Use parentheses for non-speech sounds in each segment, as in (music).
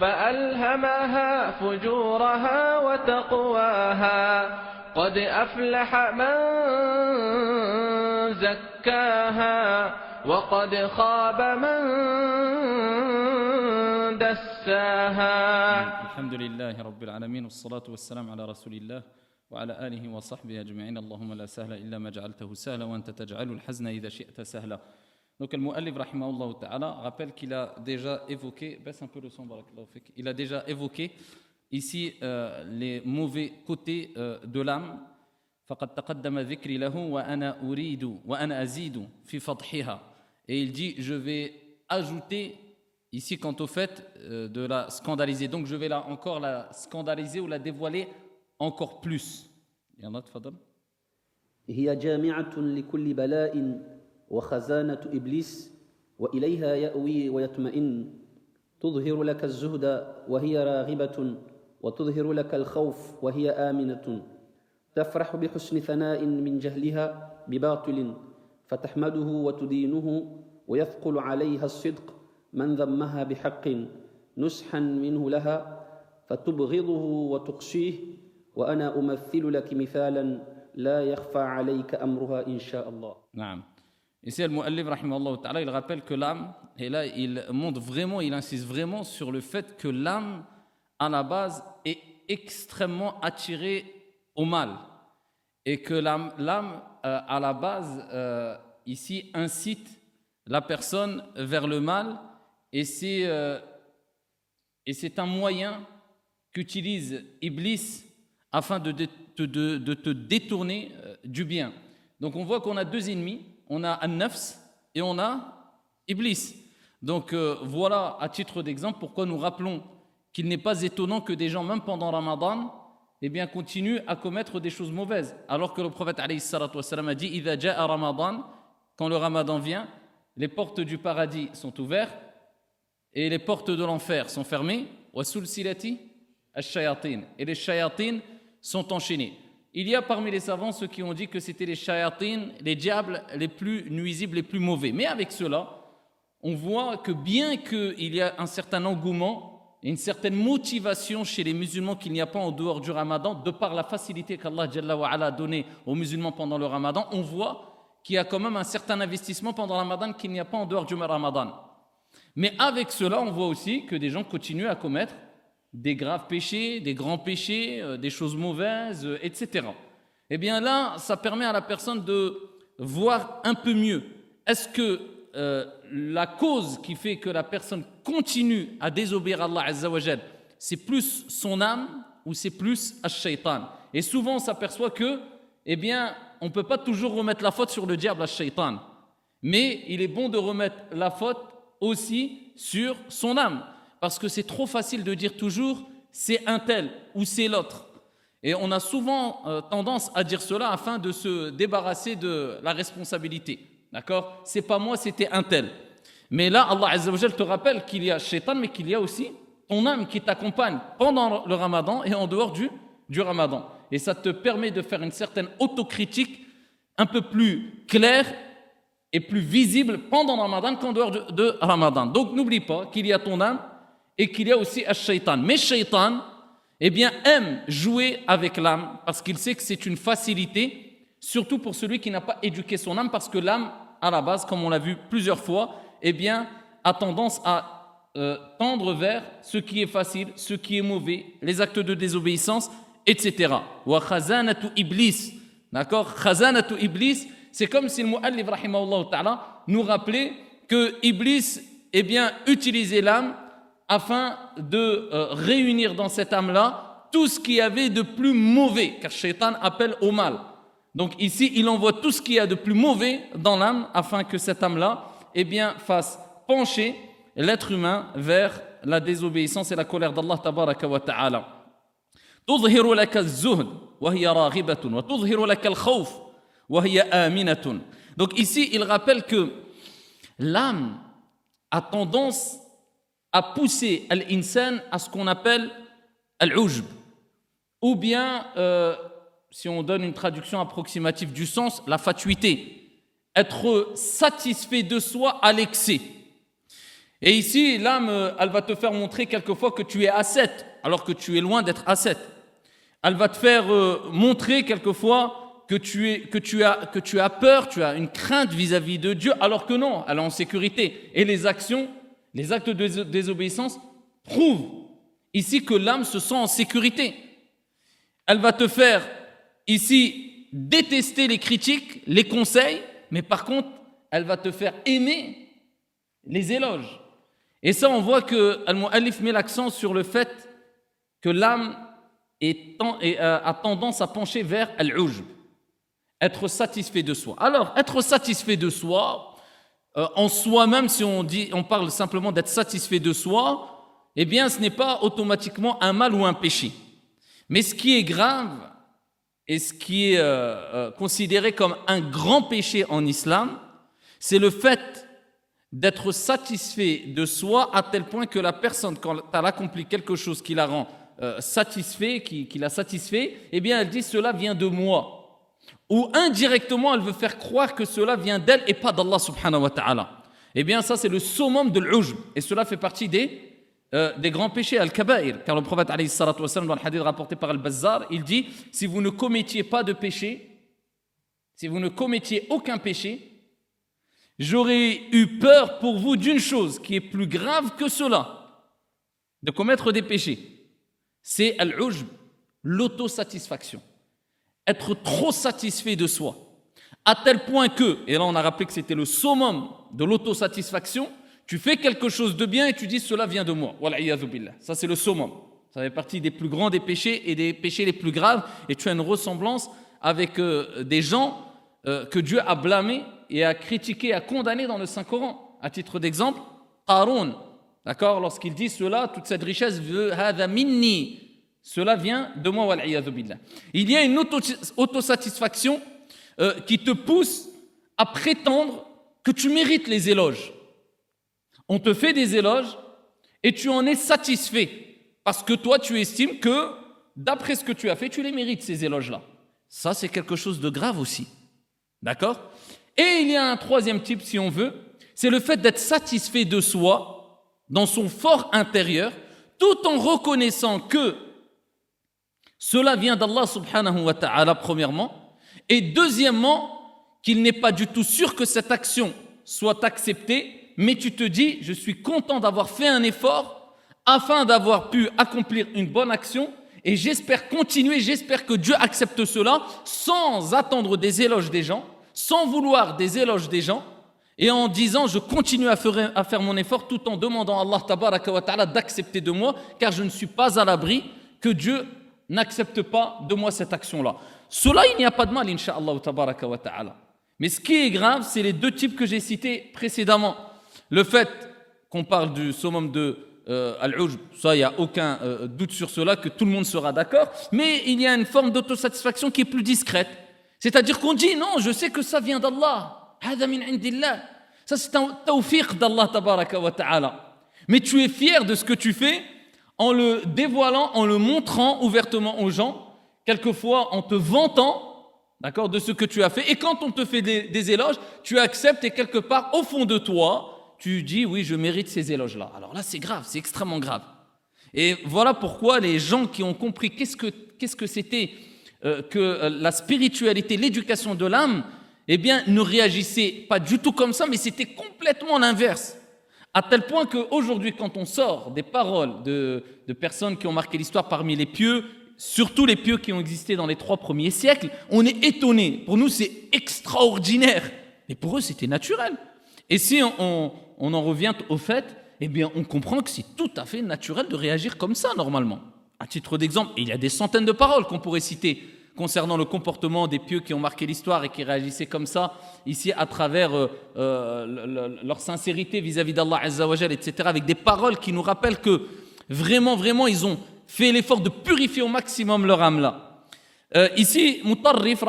فألهمها فجورها وتقواها. قد أفلح من زكاها وقد خاب من دساها. الحمد لله رب العالمين والصلاة والسلام على رسول الله وعلى آله وصحبه أجمعين. اللهم لا سهل إلا ما جعلته سهلا وأنت تجعل الحزن إذا شئت سهلا. Donc le Mu'allif rahimahullah ta'ala rappelle qu'il a déjà évoqué, baisse un peu le son, barakallahu fik. il a déjà évoqué ici euh, les mauvais côtés euh, de l'âme. فقد تقدم ذكري له وأنا أريد وأنا أزيد في فضحها. Et il dit, je vais ajouter ici quant au fait euh, de la scandaliser. Donc je vais là encore la scandaliser ou la dévoiler encore plus. يلا تفضل. هي جامعة لكل بلاء وخزانة إبليس وإليها يأوي ويطمئن. تظهر لك الزهد وهي راغبة وتظهر لك الخوف وهي آمنة. تفرح بحسن ثناء من جهلها بباطل فتحمده وتدينه ويثقل عليها الصدق من ذمها بحق. نسحا منه لها فتبغضه وتقشيه وأنا أمثل لك مثالا لا يخفى عليك أمرها إن شاء الله. نعم. Ici, le Mu'allif, ta'ala, il rappelle que l'âme, et là, il montre vraiment, il insiste vraiment sur le fait que l'âme, à la base, est extrêmement attirée au mal. Et que l'âme, euh, à la base, euh, ici, incite la personne vers le mal. Et c'est euh, et c'est un moyen qu'utilise Iblis afin de, de, de, de te détourner du bien. Donc on voit qu'on a deux ennemis on a An-Nafs et on a Iblis. Donc euh, voilà, à titre d'exemple, pourquoi nous rappelons qu'il n'est pas étonnant que des gens, même pendant Ramadan, eh bien, continuent à commettre des choses mauvaises. Alors que le prophète a dit Ramadan, quand le Ramadan vient, les portes du paradis sont ouvertes et les portes de l'enfer sont fermées. Et les shayatines sont enchaînés. Il y a parmi les savants ceux qui ont dit que c'était les shayatines, les diables les plus nuisibles, les plus mauvais. Mais avec cela, on voit que bien qu'il y a un certain engouement une certaine motivation chez les musulmans qu'il n'y a pas en dehors du ramadan, de par la facilité qu'Allah a donnée aux musulmans pendant le ramadan, on voit qu'il y a quand même un certain investissement pendant le ramadan qu'il n'y a pas en dehors du ramadan. Mais avec cela, on voit aussi que des gens continuent à commettre des graves péchés, des grands péchés, euh, des choses mauvaises, euh, etc. Eh bien là, ça permet à la personne de voir un peu mieux. Est-ce que euh, la cause qui fait que la personne continue à désobéir à Allah c'est plus son âme ou c'est plus Ash-Shaytan? Et souvent, on s'aperçoit que, eh bien, on ne peut pas toujours remettre la faute sur le diable Ash-Shaytan. Mais il est bon de remettre la faute aussi sur son âme parce que c'est trop facile de dire toujours c'est un tel ou c'est l'autre. Et on a souvent euh, tendance à dire cela afin de se débarrasser de la responsabilité. D'accord? C'est pas moi, c'était un tel. Mais là, Allah Azzawajal te rappelle qu'il y a shaitan, mais qu'il y a aussi ton âme qui t'accompagne pendant le ramadan et en dehors du, du ramadan. Et ça te permet de faire une certaine autocritique un peu plus claire et plus visible pendant le ramadan qu'en dehors de, de ramadan. Donc n'oublie pas qu'il y a ton âme et qu'il y a aussi un shaitan. Mais shaitan, eh bien, aime jouer avec l'âme parce qu'il sait que c'est une facilité, surtout pour celui qui n'a pas éduqué son âme, parce que l'âme, à la base, comme on l'a vu plusieurs fois, eh bien, a tendance à euh, tendre vers ce qui est facile, ce qui est mauvais, les actes de désobéissance, etc. Wa khazanatu iblis. D'accord? Khazanatu iblis, c'est comme si le mu'allif, ta'ala, nous rappelait que Iblis, eh bien, utilisait l'âme afin de euh, réunir dans cette âme-là tout ce qu'il y avait de plus mauvais, car Shaitan appelle au mal. Donc ici, il envoie tout ce qu'il y a de plus mauvais dans l'âme afin que cette âme-là eh bien, fasse pencher l'être humain vers la désobéissance et la colère d'Allah. Donc ici, il rappelle que l'âme a tendance a poussé l'insan à ce qu'on appelle al-ujb. Ou bien, euh, si on donne une traduction approximative du sens, la fatuité. Être satisfait de soi à l'excès. Et ici, l'âme, elle va te faire montrer quelquefois que tu es ascète, alors que tu es loin d'être ascète. Elle va te faire euh, montrer quelquefois que tu, es, que, tu as, que tu as peur, tu as une crainte vis-à-vis de Dieu, alors que non, elle est en sécurité. Et les actions, les actes de désobéissance prouvent ici que l'âme se sent en sécurité. Elle va te faire ici détester les critiques, les conseils, mais par contre, elle va te faire aimer les éloges. Et ça, on voit que Al-Mu'allif met l'accent sur le fait que l'âme euh, a tendance à pencher vers Al-Ujb, être satisfait de soi. Alors, être satisfait de soi, euh, en soi-même, si on, dit, on parle simplement d'être satisfait de soi, eh bien, ce n'est pas automatiquement un mal ou un péché. Mais ce qui est grave et ce qui est euh, considéré comme un grand péché en islam, c'est le fait d'être satisfait de soi à tel point que la personne, quand elle accomplit quelque chose qui la rend euh, satisfait, qui, qui, la satisfait, eh bien elle dit cela vient de moi. Ou indirectement, elle veut faire croire que cela vient d'elle et pas d'Allah subhanahu wa ta'ala. Eh bien ça c'est le summum de l'ujb. Et cela fait partie des, euh, des grands péchés, al-kaba'ir. Car le prophète alayhi dans le hadith rapporté par al-Bazzar, il dit, si vous ne commettiez pas de péché, si vous ne commettiez aucun péché, J'aurais eu peur pour vous d'une chose qui est plus grave que cela, de commettre des péchés. C'est al-ujb, l'autosatisfaction. Être trop satisfait de soi. À tel point que, et là on a rappelé que c'était le summum de l'autosatisfaction, tu fais quelque chose de bien et tu dis cela vient de moi. Ça c'est le summum. Ça fait partie des plus grands des péchés et des péchés les plus graves. Et tu as une ressemblance avec euh, des gens euh, que Dieu a blâmés et a critiqué, a condamné dans le Saint-Coran. À titre d'exemple, Qarun, d'accord, lorsqu'il dit cela, toute cette richesse, minni, cela vient de moi, Il y a une autosatisfaction euh, qui te pousse à prétendre que tu mérites les éloges. On te fait des éloges et tu en es satisfait parce que toi, tu estimes que, d'après ce que tu as fait, tu les mérites, ces éloges-là. Ça, c'est quelque chose de grave aussi. D'accord? Et il y a un troisième type, si on veut, c'est le fait d'être satisfait de soi, dans son fort intérieur, tout en reconnaissant que cela vient d'Allah subhanahu wa ta'ala, premièrement, et deuxièmement, qu'il n'est pas du tout sûr que cette action soit acceptée, mais tu te dis, je suis content d'avoir fait un effort afin d'avoir pu accomplir une bonne action, et j'espère continuer, j'espère que Dieu accepte cela sans attendre des éloges des gens, sans vouloir des éloges des gens, et en disant je continue à faire, mon effort tout en demandant à Allah ta'ala d'accepter de moi, car je ne suis pas à l'abri que Dieu n'accepte pas de moi cette action-là. Cela, il n'y a pas de mal, inshallah ta'ala. Mais ce qui est grave, c'est les deux types que j'ai cités précédemment. Le fait qu'on parle du summum de euh, al-ujb, ça, il n'y a aucun euh, doute sur cela, que tout le monde sera d'accord, mais il y a une forme d'autosatisfaction qui est plus discrète. C'est-à-dire qu'on dit, non, je sais que ça vient d'Allah. Ça, c'est un tawfiq d'Allah wa ta'ala. Mais tu es fier de ce que tu fais en le dévoilant, en le montrant ouvertement aux gens, quelquefois en te vantant, d'accord, de ce que tu as fait. Et quand on te fait des éloges, tu acceptes et quelque part, au fond de toi, tu dis oui, je mérite ces éloges-là. Alors là, c'est grave, c'est extrêmement grave. Et voilà pourquoi les gens qui ont compris qu'est-ce que qu'est-ce que c'était euh, que euh, la spiritualité, l'éducation de l'âme, eh bien, ne réagissaient pas du tout comme ça, mais c'était complètement l'inverse. À tel point qu'aujourd'hui, quand on sort des paroles de, personnes qui ont marqué l'histoire parmi les pieux, surtout les pieux qui ont existé dans les trois premiers siècles, on est étonné. Pour nous, c'est extraordinaire. Mais pour eux, c'était naturel. Et si on, on en revient au fait, eh bien, on comprend que c'est tout à fait naturel de réagir comme ça, normalement. À titre d'exemple, il y a des centaines de paroles qu'on pourrait citer concernant le comportement des pieux qui ont marqué l'histoire et qui réagissaient comme ça, ici à travers euh, euh, leur sincérité vis-à-vis d'Allah Azzawajal, etc., avec des paroles qui nous rappellent que vraiment, vraiment, ils ont fait l'effort de purifier au maximum leur âme-là. Euh, ici, Mutarrif,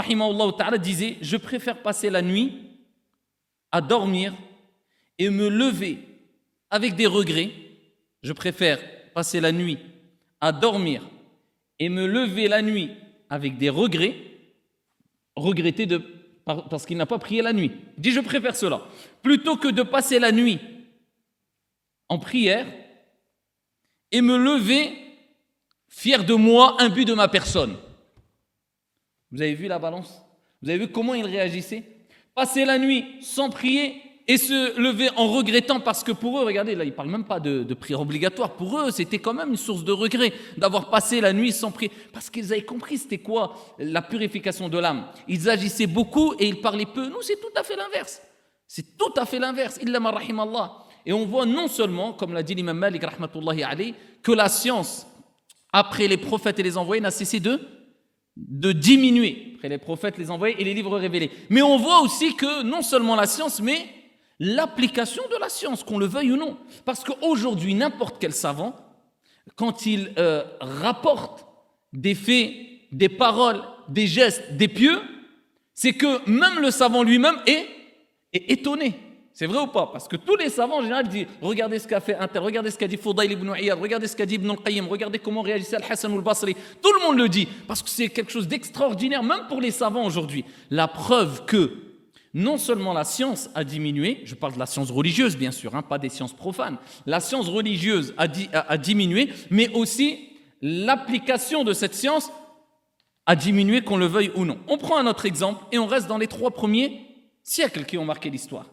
ta'ala, disait « Je préfère passer la nuit à dormir et me lever avec des regrets, je préfère passer la nuit à dormir et me lever la nuit avec des regrets, regretter de, parce qu'il n'a pas prié la nuit. Il dit je préfère cela, plutôt que de passer la nuit en prière et me lever fier de moi, imbu de ma personne. Vous avez vu la balance? Vous avez vu comment il réagissait? Passer la nuit sans prier et se lever en regrettant parce que pour eux, regardez, là, ils ne parlent même pas de, de, prière obligatoire. Pour eux, c'était quand même une source de regret d'avoir passé la nuit sans prier. Parce qu'ils avaient compris c'était quoi la purification de l'âme. Ils agissaient beaucoup et ils parlaient peu. Nous, c'est tout à fait l'inverse. C'est tout à fait l'inverse. Et on voit non seulement, comme l'a dit l'imam Malik, alayhi, que la science, après les prophètes et les envoyés, n'a cessé de diminuer. Après les prophètes, les envoyés et les livres révélés. Mais on voit aussi que non seulement la science, mais l'application de la science, qu'on le veuille ou non. Parce qu'aujourd'hui, n'importe quel savant, quand il euh, rapporte des faits, des paroles, des gestes, des pieux, c'est que même le savant lui-même est, est étonné. C'est vrai ou pas? Parce que tous les savants en général disent regardez ce qu'a fait Inter, regardez ce qu'a dit Foudail ibn Iyad, regardez ce qu'a dit Ibn al-Qayyim, regardez comment réagissait Al-Hassan al-Basri. Tout le monde le dit parce que c'est quelque chose d'extraordinaire, même pour les savants aujourd'hui. La preuve que non seulement la science a diminué, je parle de la science religieuse bien sûr, hein, pas des sciences profanes, la science religieuse a, diminué, mais aussi l'application de cette science a diminué, qu'on le veuille ou non. On prend un autre exemple et on reste dans les trois premiers siècles qui ont marqué l'histoire.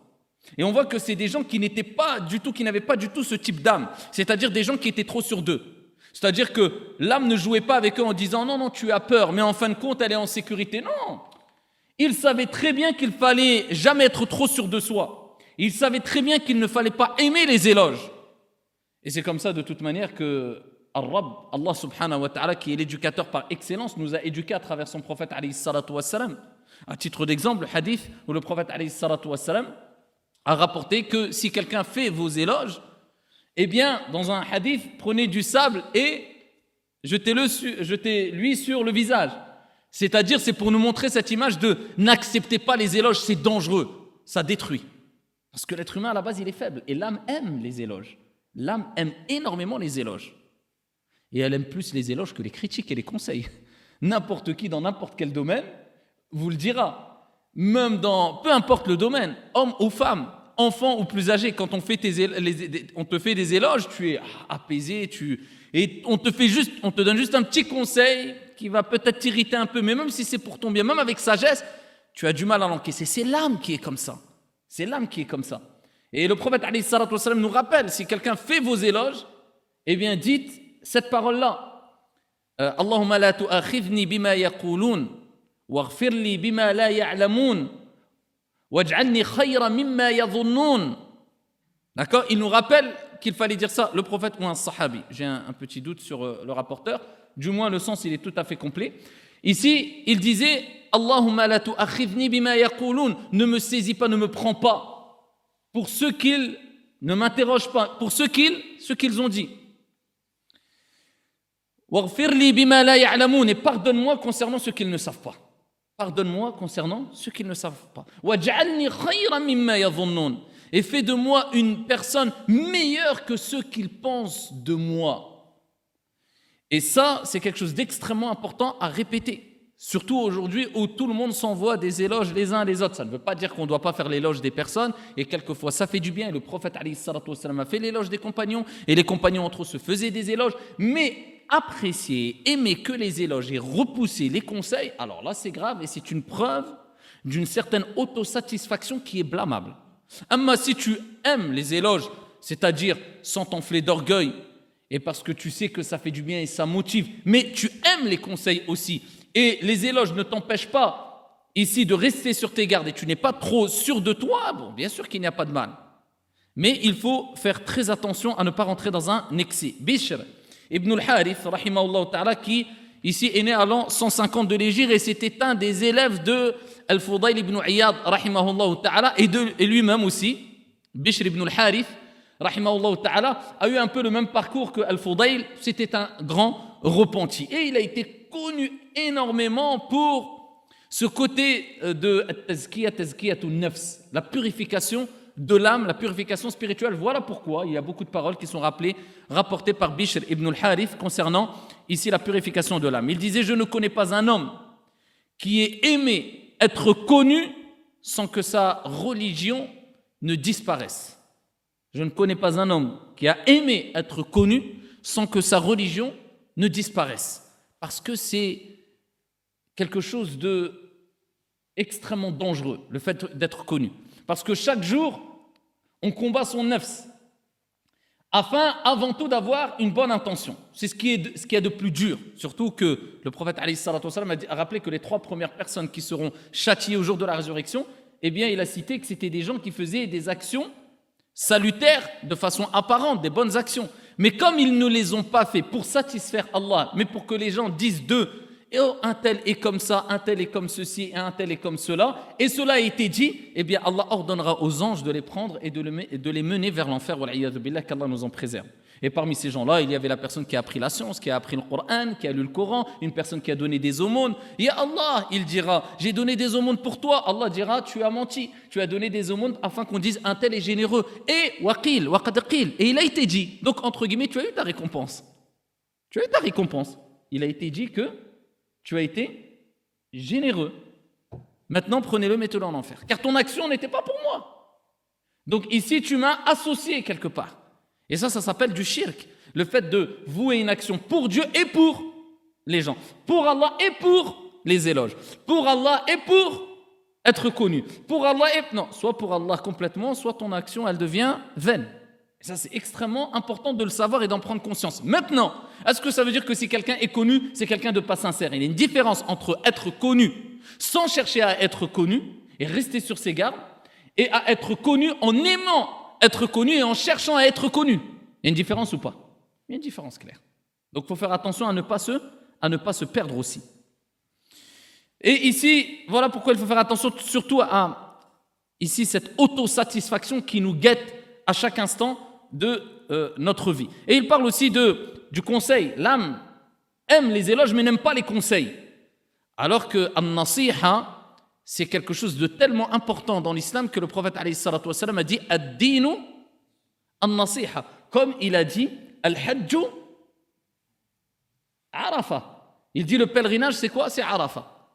Et on voit que c'est des gens qui n'étaient pas du tout, qui n'avaient pas du tout ce type d'âme, c'est-à-dire des gens qui étaient trop sur d'eux. C'est-à-dire que l'âme ne jouait pas avec eux en disant non, non, tu as peur, mais en fin de compte, elle est en sécurité. Non, il savait très bien qu'il fallait jamais être trop sûr de soi. Il savait très bien qu'il ne fallait pas aimer les éloges. Et c'est comme ça de toute manière que Allah subhanahu wa ta'ala, qui est l'éducateur par excellence, nous a éduqués à travers son prophète alayhi salatu wassalam. À titre d'exemple, le hadith où le prophète alayhi salatu wassalam a rapporté que si quelqu'un fait vos éloges, eh bien, dans un hadith, prenez du sable et jetez-le, sur le visage. C'est-à-dire, c'est pour nous montrer cette image de n'acceptez pas les éloges, c'est dangereux, ça détruit. Parce que l'être humain, à la base, il est faible. Et l'âme aime les éloges. L'âme aime énormément les éloges. Et elle aime plus les éloges que les critiques et les conseils. (laughs) N'importe qui, dans n'importe quel domaine, vous le dira. Même dans, peu importe le domaine, homme ou femme, enfant ou plus âgé, quand on, fait tes, on te fait des éloges, tu es apaisé, tu, et on te, fait juste, on te donne juste un petit conseil, qui va peut-être t'irriter un peu, mais même si c'est pour ton bien, même avec sagesse, tu as du mal à l'encaisser. C'est l'âme qui est comme ça. C'est l'âme qui est comme ça. Et le prophète wassalam, nous rappelle, si quelqu'un fait vos éloges, eh bien dites cette parole-là. Euh, Allahumma la bima bima la ya'lamun, khayra. D'accord? Il nous rappelle qu'il fallait dire ça, le prophète ou un sahabi. J'ai un, un, petit doute sur euh, le rapporteur. Du moins, le sens, il est tout à fait complet. Ici, il disait Allahumma la bima yaqulun. Ne me saisis pas, ne me prends pas. Pour ceux qu'ils ne m'interrogent pas, pour ceux qu'ils ce qu'ils ont dit. bima la Et pardonne-moi concernant ce qu'ils ne savent pas. Pardonne-moi concernant ce qu'ils ne savent pas. Et fais de moi une personne meilleure que ceux qu'ils pensent de moi. Et ça, c'est quelque chose d'extrêmement important à répéter. Surtout aujourd'hui où tout le monde s'envoie des éloges les uns les autres. Ça ne veut pas dire qu'on ne doit pas faire l'éloge des personnes, et quelquefois ça fait du bien. le prophète a fait l'éloge des compagnons, et les compagnons entre eux se faisaient des éloges. Mais apprécier, aimer que les éloges et repousser les conseils, alors là c'est grave et c'est une preuve d'une certaine autosatisfaction qui est blâmable. Mais si tu aimes les éloges, c'est-à-dire sans t'enfler d'orgueil, et parce que tu sais que ça fait du bien et ça motive, mais tu aimes les conseils aussi, et les éloges ne t'empêchent pas ici de rester sur tes gardes et tu n'es pas trop sûr de toi, bon, bien sûr qu'il n'y a pas de mal. Mais il faut faire très attention à ne pas rentrer dans un excès. Bishr ibn al-Harith, qui ici est né à l'an 150 de l'Égypte et c'était un des élèves de Al-Fudayl ibn Iyad, et, et lui-même aussi, Bishr ibn al-Harith, ta'ala, a eu un peu le même parcours que Al-Fudayl, c'était un grand repenti. Et il a été connu énormément pour ce côté euh, de la purification de l'âme, la purification spirituelle. Voilà pourquoi il y a beaucoup de paroles qui sont rappelées, rapportées par Bishr ibn al-Harith concernant ici la purification de l'âme. Il disait Je ne connais pas un homme qui ait aimé être connu sans que sa religion ne disparaisse. Je ne connais pas un homme qui a aimé être connu sans que sa religion ne disparaisse. Parce que c'est quelque chose de extrêmement dangereux, le fait d'être connu. Parce que chaque jour, on combat son nefs, afin avant tout d'avoir une bonne intention. C'est ce qui est ce qui est de plus dur, surtout que le prophète a rappelé que les trois premières personnes qui seront châtiées au jour de la résurrection, eh bien, il a cité que c'était des gens qui faisaient des actions salutaires de façon apparente, des bonnes actions. Mais comme ils ne les ont pas fait pour satisfaire Allah, mais pour que les gens disent d'eux oh, un tel est comme ça, un tel est comme ceci, et un tel est comme cela, et cela a été dit, eh bien Allah ordonnera aux anges de les prendre et de, les mener vers l'enfer, qu'Allah nous en préserve. Et parmi ces gens-là, il y avait la personne qui a appris la science, qui a appris le Coran, qui a lu le Coran, une personne qui a donné des aumônes. Et Allah, il dira, j'ai donné des aumônes pour toi. Allah dira, tu as menti, tu as donné des aumônes afin qu'on dise un tel est généreux. Et waqil, waqadqil. Et il a été dit. Donc, entre guillemets, tu as eu ta récompense. Tu as eu ta récompense. Il a été dit que tu as été généreux. Maintenant, prenez-le, mettez-le en enfer. Car ton action n'était pas pour moi. Donc ici, tu m'as associé quelque part. Et ça, ça s'appelle du shirk. Le fait de vouer une action pour Dieu et pour les gens. Pour Allah et pour les éloges. Pour Allah et pour être connu. Pour Allah et... Non, soit pour Allah complètement, soit ton action, elle devient vaine. Et ça, c'est extrêmement important de le savoir et d'en prendre conscience. Maintenant, est-ce que ça veut dire que si quelqu'un est connu, c'est quelqu'un de pas sincère? Il y a une différence entre être connu sans chercher à être connu et rester sur ses gardes, et à être connu en aimant être connu et en cherchant à être connu. Il y a une différence ou pas? Il y a une différence claire. Donc il faut faire attention à ne pas se, à ne pas se perdre aussi. Et ici, voilà pourquoi il faut faire attention surtout à ici cette autosatisfaction qui nous guette à chaque instant de euh, notre vie. Et il parle aussi de, du conseil. L'âme aime les éloges mais n'aime pas les conseils. Alors que an-nasiha, c'est quelque chose de tellement important dans l'islam que le prophète a dit ad-dinu an-nasiha. Comme il a dit al-hajju arafa. Il dit le pèlerinage c'est quoi? C'est arafa.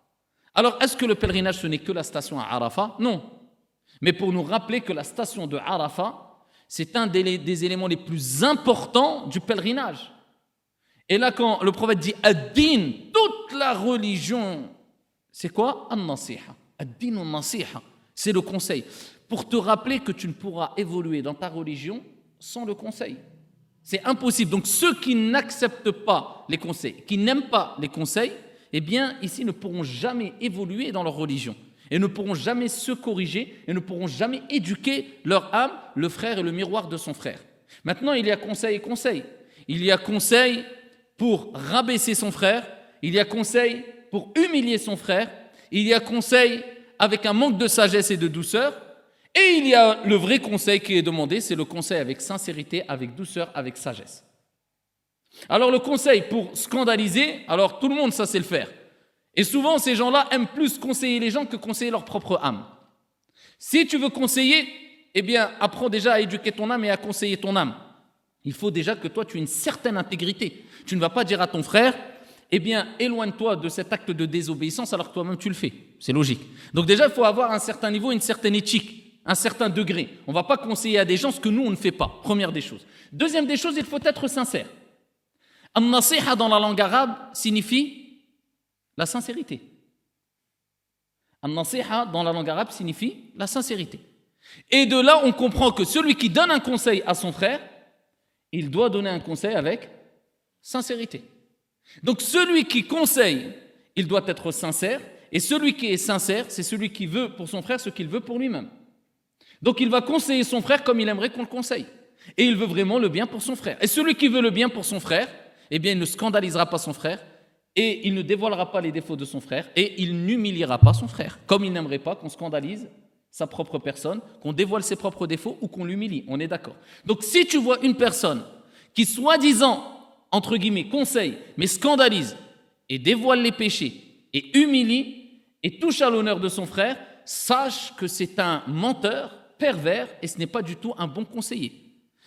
Alors est-ce que le pèlerinage ce n'est que la station à Arafa? Non. Mais pour nous rappeler que la station de Arafa, c'est un des, éléments les plus importants du pèlerinage. Et là, quand le prophète dit ad-din, toute la religion, c'est quoi? An-nasiha. Ad-din an-nasiha. C'est le conseil. Pour te rappeler que tu ne pourras évoluer dans ta religion sans le conseil. C'est impossible. Donc ceux qui n'acceptent pas les conseils, qui n'aiment pas les conseils, eh bien, ici ne pourront jamais évoluer dans leur religion et ne pourront jamais se corriger et ne pourront jamais éduquer leur âme, le frère et le miroir de son frère. Maintenant, il y a conseil et conseil. Il y a conseil pour rabaisser son frère, il y a conseil pour humilier son frère, il y a conseil avec un manque de sagesse et de douceur, et il y a le vrai conseil qui est demandé, c'est le conseil avec sincérité, avec douceur, avec sagesse. Alors le conseil pour scandaliser, alors tout le monde ça sait le faire. Et souvent, ces gens-là aiment plus conseiller les gens que conseiller leur propre âme. Si tu veux conseiller, eh bien, apprends déjà à éduquer ton âme et à conseiller ton âme. Il faut déjà que toi, tu aies une certaine intégrité. Tu ne vas pas dire à ton frère, eh bien, éloigne-toi de cet acte de désobéissance alors que toi-même tu le fais. C'est logique. Donc déjà, il faut avoir un certain niveau, une certaine éthique, un certain degré. On ne va pas conseiller à des gens ce que nous, on ne fait pas. Première des choses. Deuxième des choses, il faut être sincère. An-nasiha dans la langue arabe signifie la sincérité. An-nasiha dans la langue arabe signifie la sincérité. Et de là, on comprend que celui qui donne un conseil à son frère, il doit donner un conseil avec sincérité. Donc celui qui conseille, il doit être sincère, et celui qui est sincère, c'est celui qui veut pour son frère ce qu'il veut pour lui-même. Donc il va conseiller son frère comme il aimerait qu'on le conseille. Et il veut vraiment le bien pour son frère. Et celui qui veut le bien pour son frère, eh bien, il ne scandalisera pas son frère, et il ne dévoilera pas les défauts de son frère et il n'humiliera pas son frère, comme il n'aimerait pas qu'on scandalise sa propre personne, qu'on dévoile ses propres défauts ou qu'on l'humilie. On est d'accord. Donc si tu vois une personne qui soi-disant, entre guillemets, conseille, mais scandalise et dévoile les péchés et humilie et touche à l'honneur de son frère, sache que c'est un menteur, pervers et ce n'est pas du tout un bon conseiller.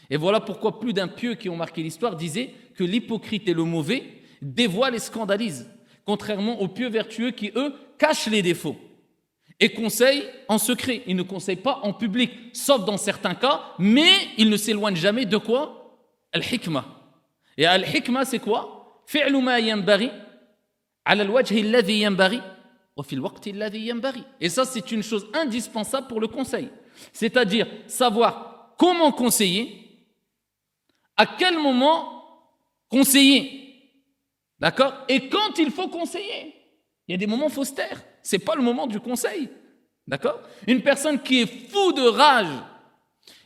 Et voilà pourquoi plus d'un pieux qui ont marqué l'histoire disait que l'hypocrite et le mauvais dévoile et scandalise, contrairement aux pieux vertueux qui, eux, cachent les défauts. et conseille en secret. Il ne conseille pas en public, sauf dans certains cas, mais il ne s'éloigne jamais de quoi? Al-hikmah. Et al-hikma, c'est quoi? Et ça, c'est une chose indispensable pour le conseil. C'est-à-dire savoir comment conseiller, à quel moment conseiller, d'accord? Et quand il faut conseiller. Il y a des moments, il faut se taire. C'est pas le moment du conseil, d'accord? Une personne qui est fou de rage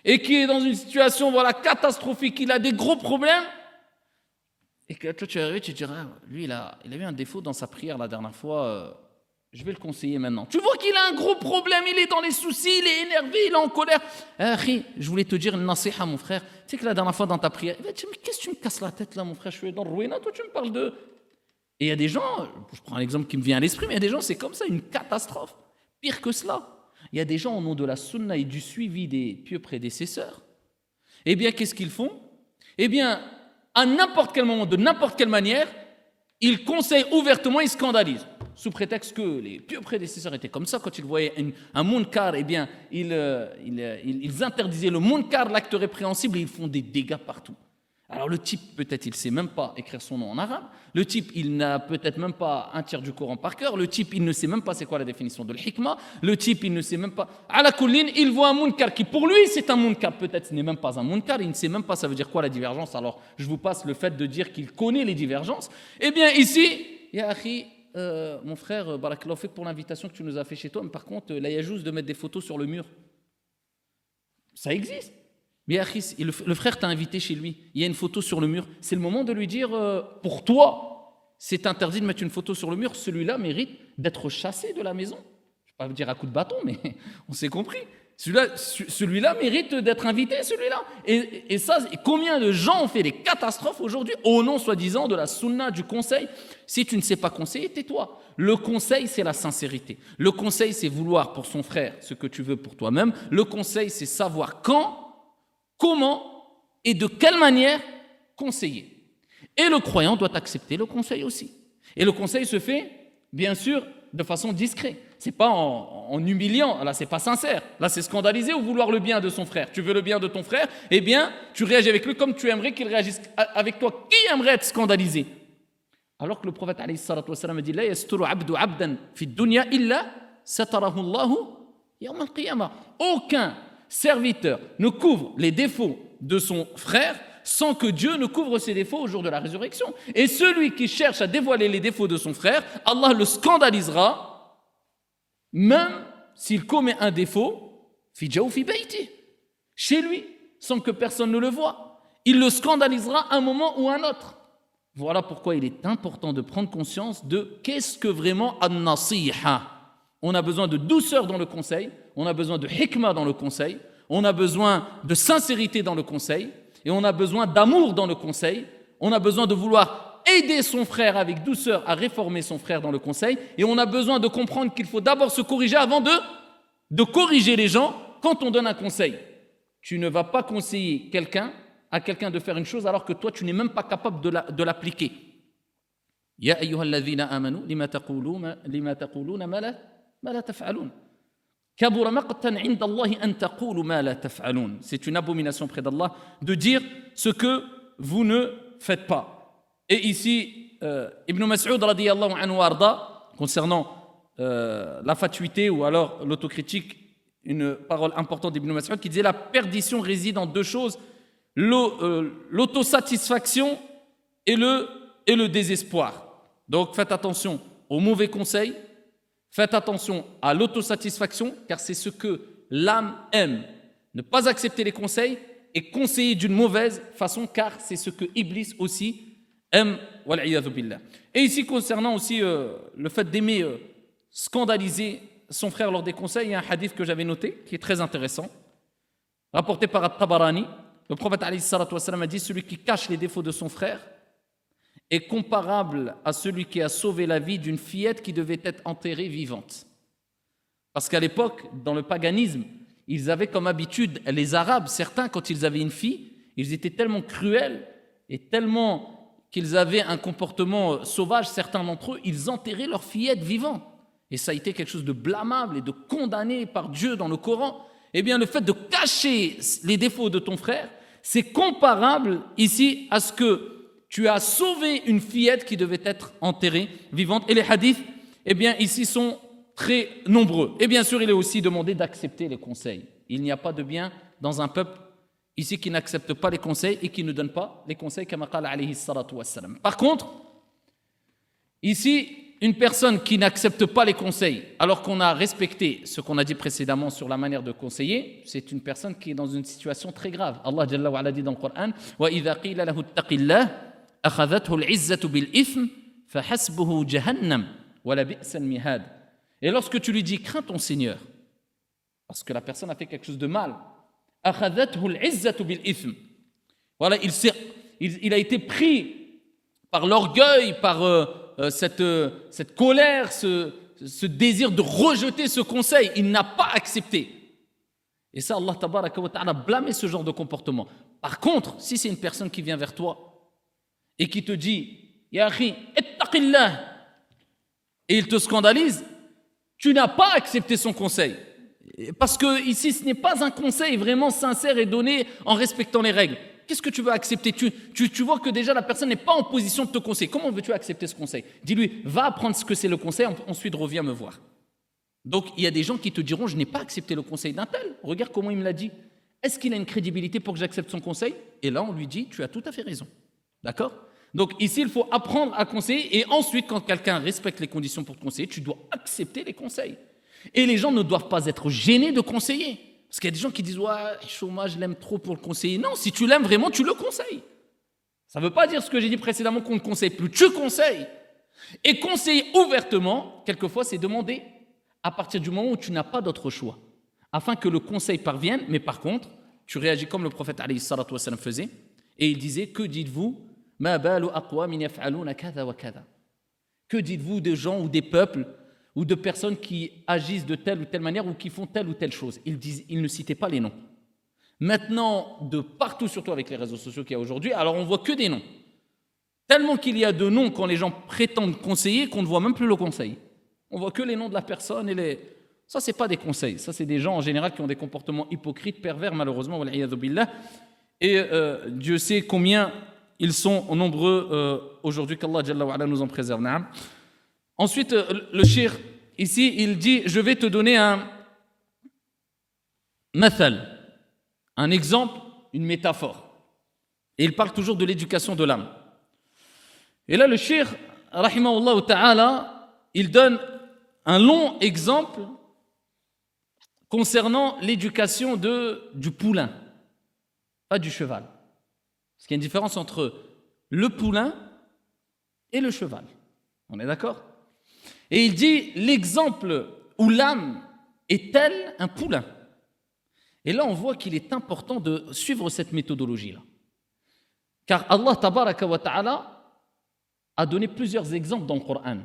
et qui est dans une situation voilà catastrophique, il a des gros problèmes, et que toi tu es arrivé, tu te diras, lui il a, il a eu un défaut dans sa prière la dernière fois, euh, je vais le conseiller maintenant. Tu vois qu'il a un gros problème, il est dans les soucis, il est énervé, il est en colère. Eh, je voulais te dire une nasiha, mon frère. Tu sais que la dernière fois dans ta prière, mais qu'est-ce que tu me casses la tête là, mon frère? Je suis dans le ruina, toi tu me parles de. Et il y a des gens, je prends un exemple qui me vient à l'esprit, mais il y a des gens, c'est comme ça, une catastrophe. Pire que cela. Il y a des gens au nom de la sunna et du suivi des pieux prédécesseurs. Eh bien, qu'est-ce qu'ils font? Eh bien, à n'importe quel moment, de n'importe quelle manière, ils conseillent ouvertement, ils scandalisent. Sous prétexte que les pieux prédécesseurs étaient comme ça, quand ils voyaient un munkar, eh bien, ils, euh, euh, interdisaient le munkar, l'acte répréhensible, et ils font des dégâts partout. Alors le type, peut-être, il ne sait même pas écrire son nom en arabe. Le type, il n'a peut-être même pas un tiers du Coran par cœur. Le type, il ne sait même pas c'est quoi la définition de l'hikmah. Le type, il ne sait même pas. À la colline, il voit un munkar qui, pour lui, c'est un munkar. Peut-être ce n'est même pas un munkar. Il ne sait même pas ça veut dire quoi la divergence. Alors, je vous passe le fait de dire qu'il connaît les divergences. Eh bien, ici, ya euh, mon frère, euh, Barakallahu pour l'invitation que tu nous as fait chez toi. Mais par contre, là, il a juste de mettre des photos sur le mur. Ça existe. Le, frère t'a invité chez lui, il y a une photo sur le mur. C'est le moment de lui dire euh, Pour toi, c'est interdit de mettre une photo sur le mur, celui-là mérite d'être chassé de la maison. Je ne vais pas dire à coup de bâton, mais (laughs) on s'est compris. Celui-là celui mérite d'être invité, celui-là. Et, et, ça, combien de gens ont fait des catastrophes aujourd'hui au nom, soi-disant, de la sunna, du conseil? Si tu ne sais pas conseiller, tais-toi. Le conseil, c'est la sincérité. Le conseil, c'est vouloir pour son frère ce que tu veux pour toi-même. Le conseil, c'est savoir quand comment et de quelle manière conseiller. Et le croyant doit accepter le conseil aussi. Et le conseil se fait, bien sûr, de façon discrète. C'est pas en, humiliant, là c'est pas sincère. Là c'est scandaliser ou vouloir le bien de son frère. Tu veux le bien de ton frère, eh bien tu réagis avec lui comme tu aimerais qu'il réagisse avec toi. Qui aimerait être scandalisé? Alors que le prophète a dit abdan fi dunya illa Aucun serviteur ne couvre les défauts de son frère sans que Dieu ne couvre ses défauts au jour de la résurrection. Et celui qui cherche à dévoiler les défauts de son frère, Allah le scandalisera, même s'il commet un défaut, chez lui, sans que personne ne le voie. Il le scandalisera un moment ou un autre. Voilà pourquoi il est important de prendre conscience de qu'est-ce que vraiment an-nasiha. On a besoin de douceur dans le conseil, on a besoin de hikmah dans le conseil, on a besoin de sincérité dans le conseil, et on a besoin d'amour dans le conseil, on a besoin de vouloir aider son frère avec douceur à réformer son frère dans le conseil, et on a besoin de comprendre qu'il faut d'abord se corriger avant de, de corriger les gens quand on donne un conseil. Tu ne vas pas conseiller quelqu'un à quelqu'un de faire une chose alors que toi tu n'es même pas capable de l'appliquer. C'est une abomination près d'Allah de dire ce que vous ne faites pas. Et ici, euh, Ibn Mas'ud anhu arda, concernant euh, la fatuité ou alors l'autocritique, une parole importante d'Ibn Mas'ud qui disait la perdition réside en deux choses, euh, l'autosatisfaction et le, et le désespoir. Donc faites attention aux mauvais conseils Faites attention à l'autosatisfaction, car c'est ce que l'âme aime. Ne pas accepter les conseils et conseiller d'une mauvaise façon, car c'est ce que Iblis aussi aime. Et ici, concernant aussi euh, le fait d'aimer euh, scandaliser son frère lors des conseils, il y a un hadith que j'avais noté, qui est très intéressant, rapporté par At-Tabarani. Le prophète a dit Celui qui cache les défauts de son frère, est comparable à celui qui a sauvé la vie d'une fillette qui devait être enterrée vivante. Parce qu'à l'époque, dans le paganisme, ils avaient comme habitude, les Arabes, certains, quand ils avaient une fille, ils étaient tellement cruels et tellement qu'ils avaient un comportement sauvage, certains d'entre eux, ils enterraient leur fillette vivante. et ça a été quelque chose de blâmable et de condamné par Dieu dans le Coran, eh bien le fait de cacher les défauts de ton frère, c'est comparable ici à ce que tu as sauvé une fillette qui devait être enterrée vivante. Et les hadiths, eh bien, ici sont très nombreux. Et bien sûr, il est aussi demandé d'accepter les conseils. Il n'y a pas de bien dans un peuple ici qui n'accepte pas les conseils et qui ne donne pas les conseils, comme alayhi salatu Par contre, ici, une personne qui n'accepte pas les conseils, alors qu'on a respecté ce qu'on a dit précédemment sur la manière de conseiller, c'est une personne qui est dans une situation très grave. Allah dit dans le Coran, « Wa qila أَخَذَتْهُ الْعِزَّةُ بِالْإِثْمِ فَحَسْبُهُ جَهَنَّمْ وَلَبِئْسَ الْمِهَادِ Et lorsque tu lui dis crains ton Seigneur, parce que la personne a fait quelque chose de mal, أَخَذَتْهُ الْعِزَّةُ بِالْإِثْمِ Voilà, il, il, il a été pris par l'orgueil, par euh, euh, cette, euh, cette colère, ce, ce désir de rejeter ce conseil. Il n'a pas accepté. Et ça, Allah a blâmé ce genre de comportement. Par contre, si c'est une personne qui vient vers toi et qui te dit Ya et il te scandalise, tu n'as pas accepté son conseil. Parce que ici, ce n'est pas un conseil vraiment sincère et donné en respectant les règles. Qu'est-ce que tu veux accepter? Tu, tu, vois que déjà la personne n'est pas en position de te conseiller. Comment veux-tu accepter ce conseil? Dis-lui, va apprendre ce que c'est le conseil, ensuite reviens me voir. Donc il y a des gens qui te diront, je n'ai pas accepté le conseil d'un tel. Regarde comment il me l'a dit. Est-ce qu'il a une crédibilité pour que j'accepte son conseil? Et là, on lui dit, tu as tout à fait raison. D'accord? Donc ici, il faut apprendre à conseiller et ensuite, quand quelqu'un respecte les conditions pour te conseiller, tu dois accepter les conseils. Et les gens ne doivent pas être gênés de conseiller. Parce qu'il y a des gens qui disent Ouais, chômage, je l'aime trop pour le conseiller. Non, si tu l'aimes vraiment, tu le conseilles. Ça ne veut pas dire ce que j'ai dit précédemment qu'on ne conseille plus. Tu conseilles. Et conseiller ouvertement, quelquefois, c'est demander à partir du moment où tu n'as pas d'autre choix, afin que le conseil parvienne, mais par contre, tu réagis comme le prophète faisait, et il disait Que dites-vous Que dites-vous des gens ou des peuples ou de personnes qui agissent de telle ou telle manière ou qui font telle ou telle chose? Ils, disent, ils ne citaient pas les noms. Maintenant, de partout, surtout avec les réseaux sociaux qu'il y a aujourd'hui, alors on voit que des noms. Tellement qu'il y a de noms quand les gens prétendent conseiller qu'on ne voit même plus le conseil. On voit que les noms de la personne et les. Ça, c'est pas des conseils. Ça, c'est des gens en général qui ont des comportements hypocrites, pervers, malheureusement. Et euh, Dieu sait combien ils sont nombreux euh, aujourd'hui qu'Allah nous en préserve. Ensuite, euh, le shir, ici, il dit, je vais te donner un mathal, un exemple, une métaphore. Et il parle toujours de l'éducation de l'âme. Et là, le shir, rahimahullah ta'ala, il donne un long exemple concernant l'éducation du poulain, pas du cheval. Qu'il y a une différence entre le poulain et le cheval. On est d'accord? Et il dit l'exemple où l'âme est telle un poulain? Et là, on voit qu'il est important de suivre cette méthodologie-là. Car Allah ta'ala a donné plusieurs exemples dans le Coran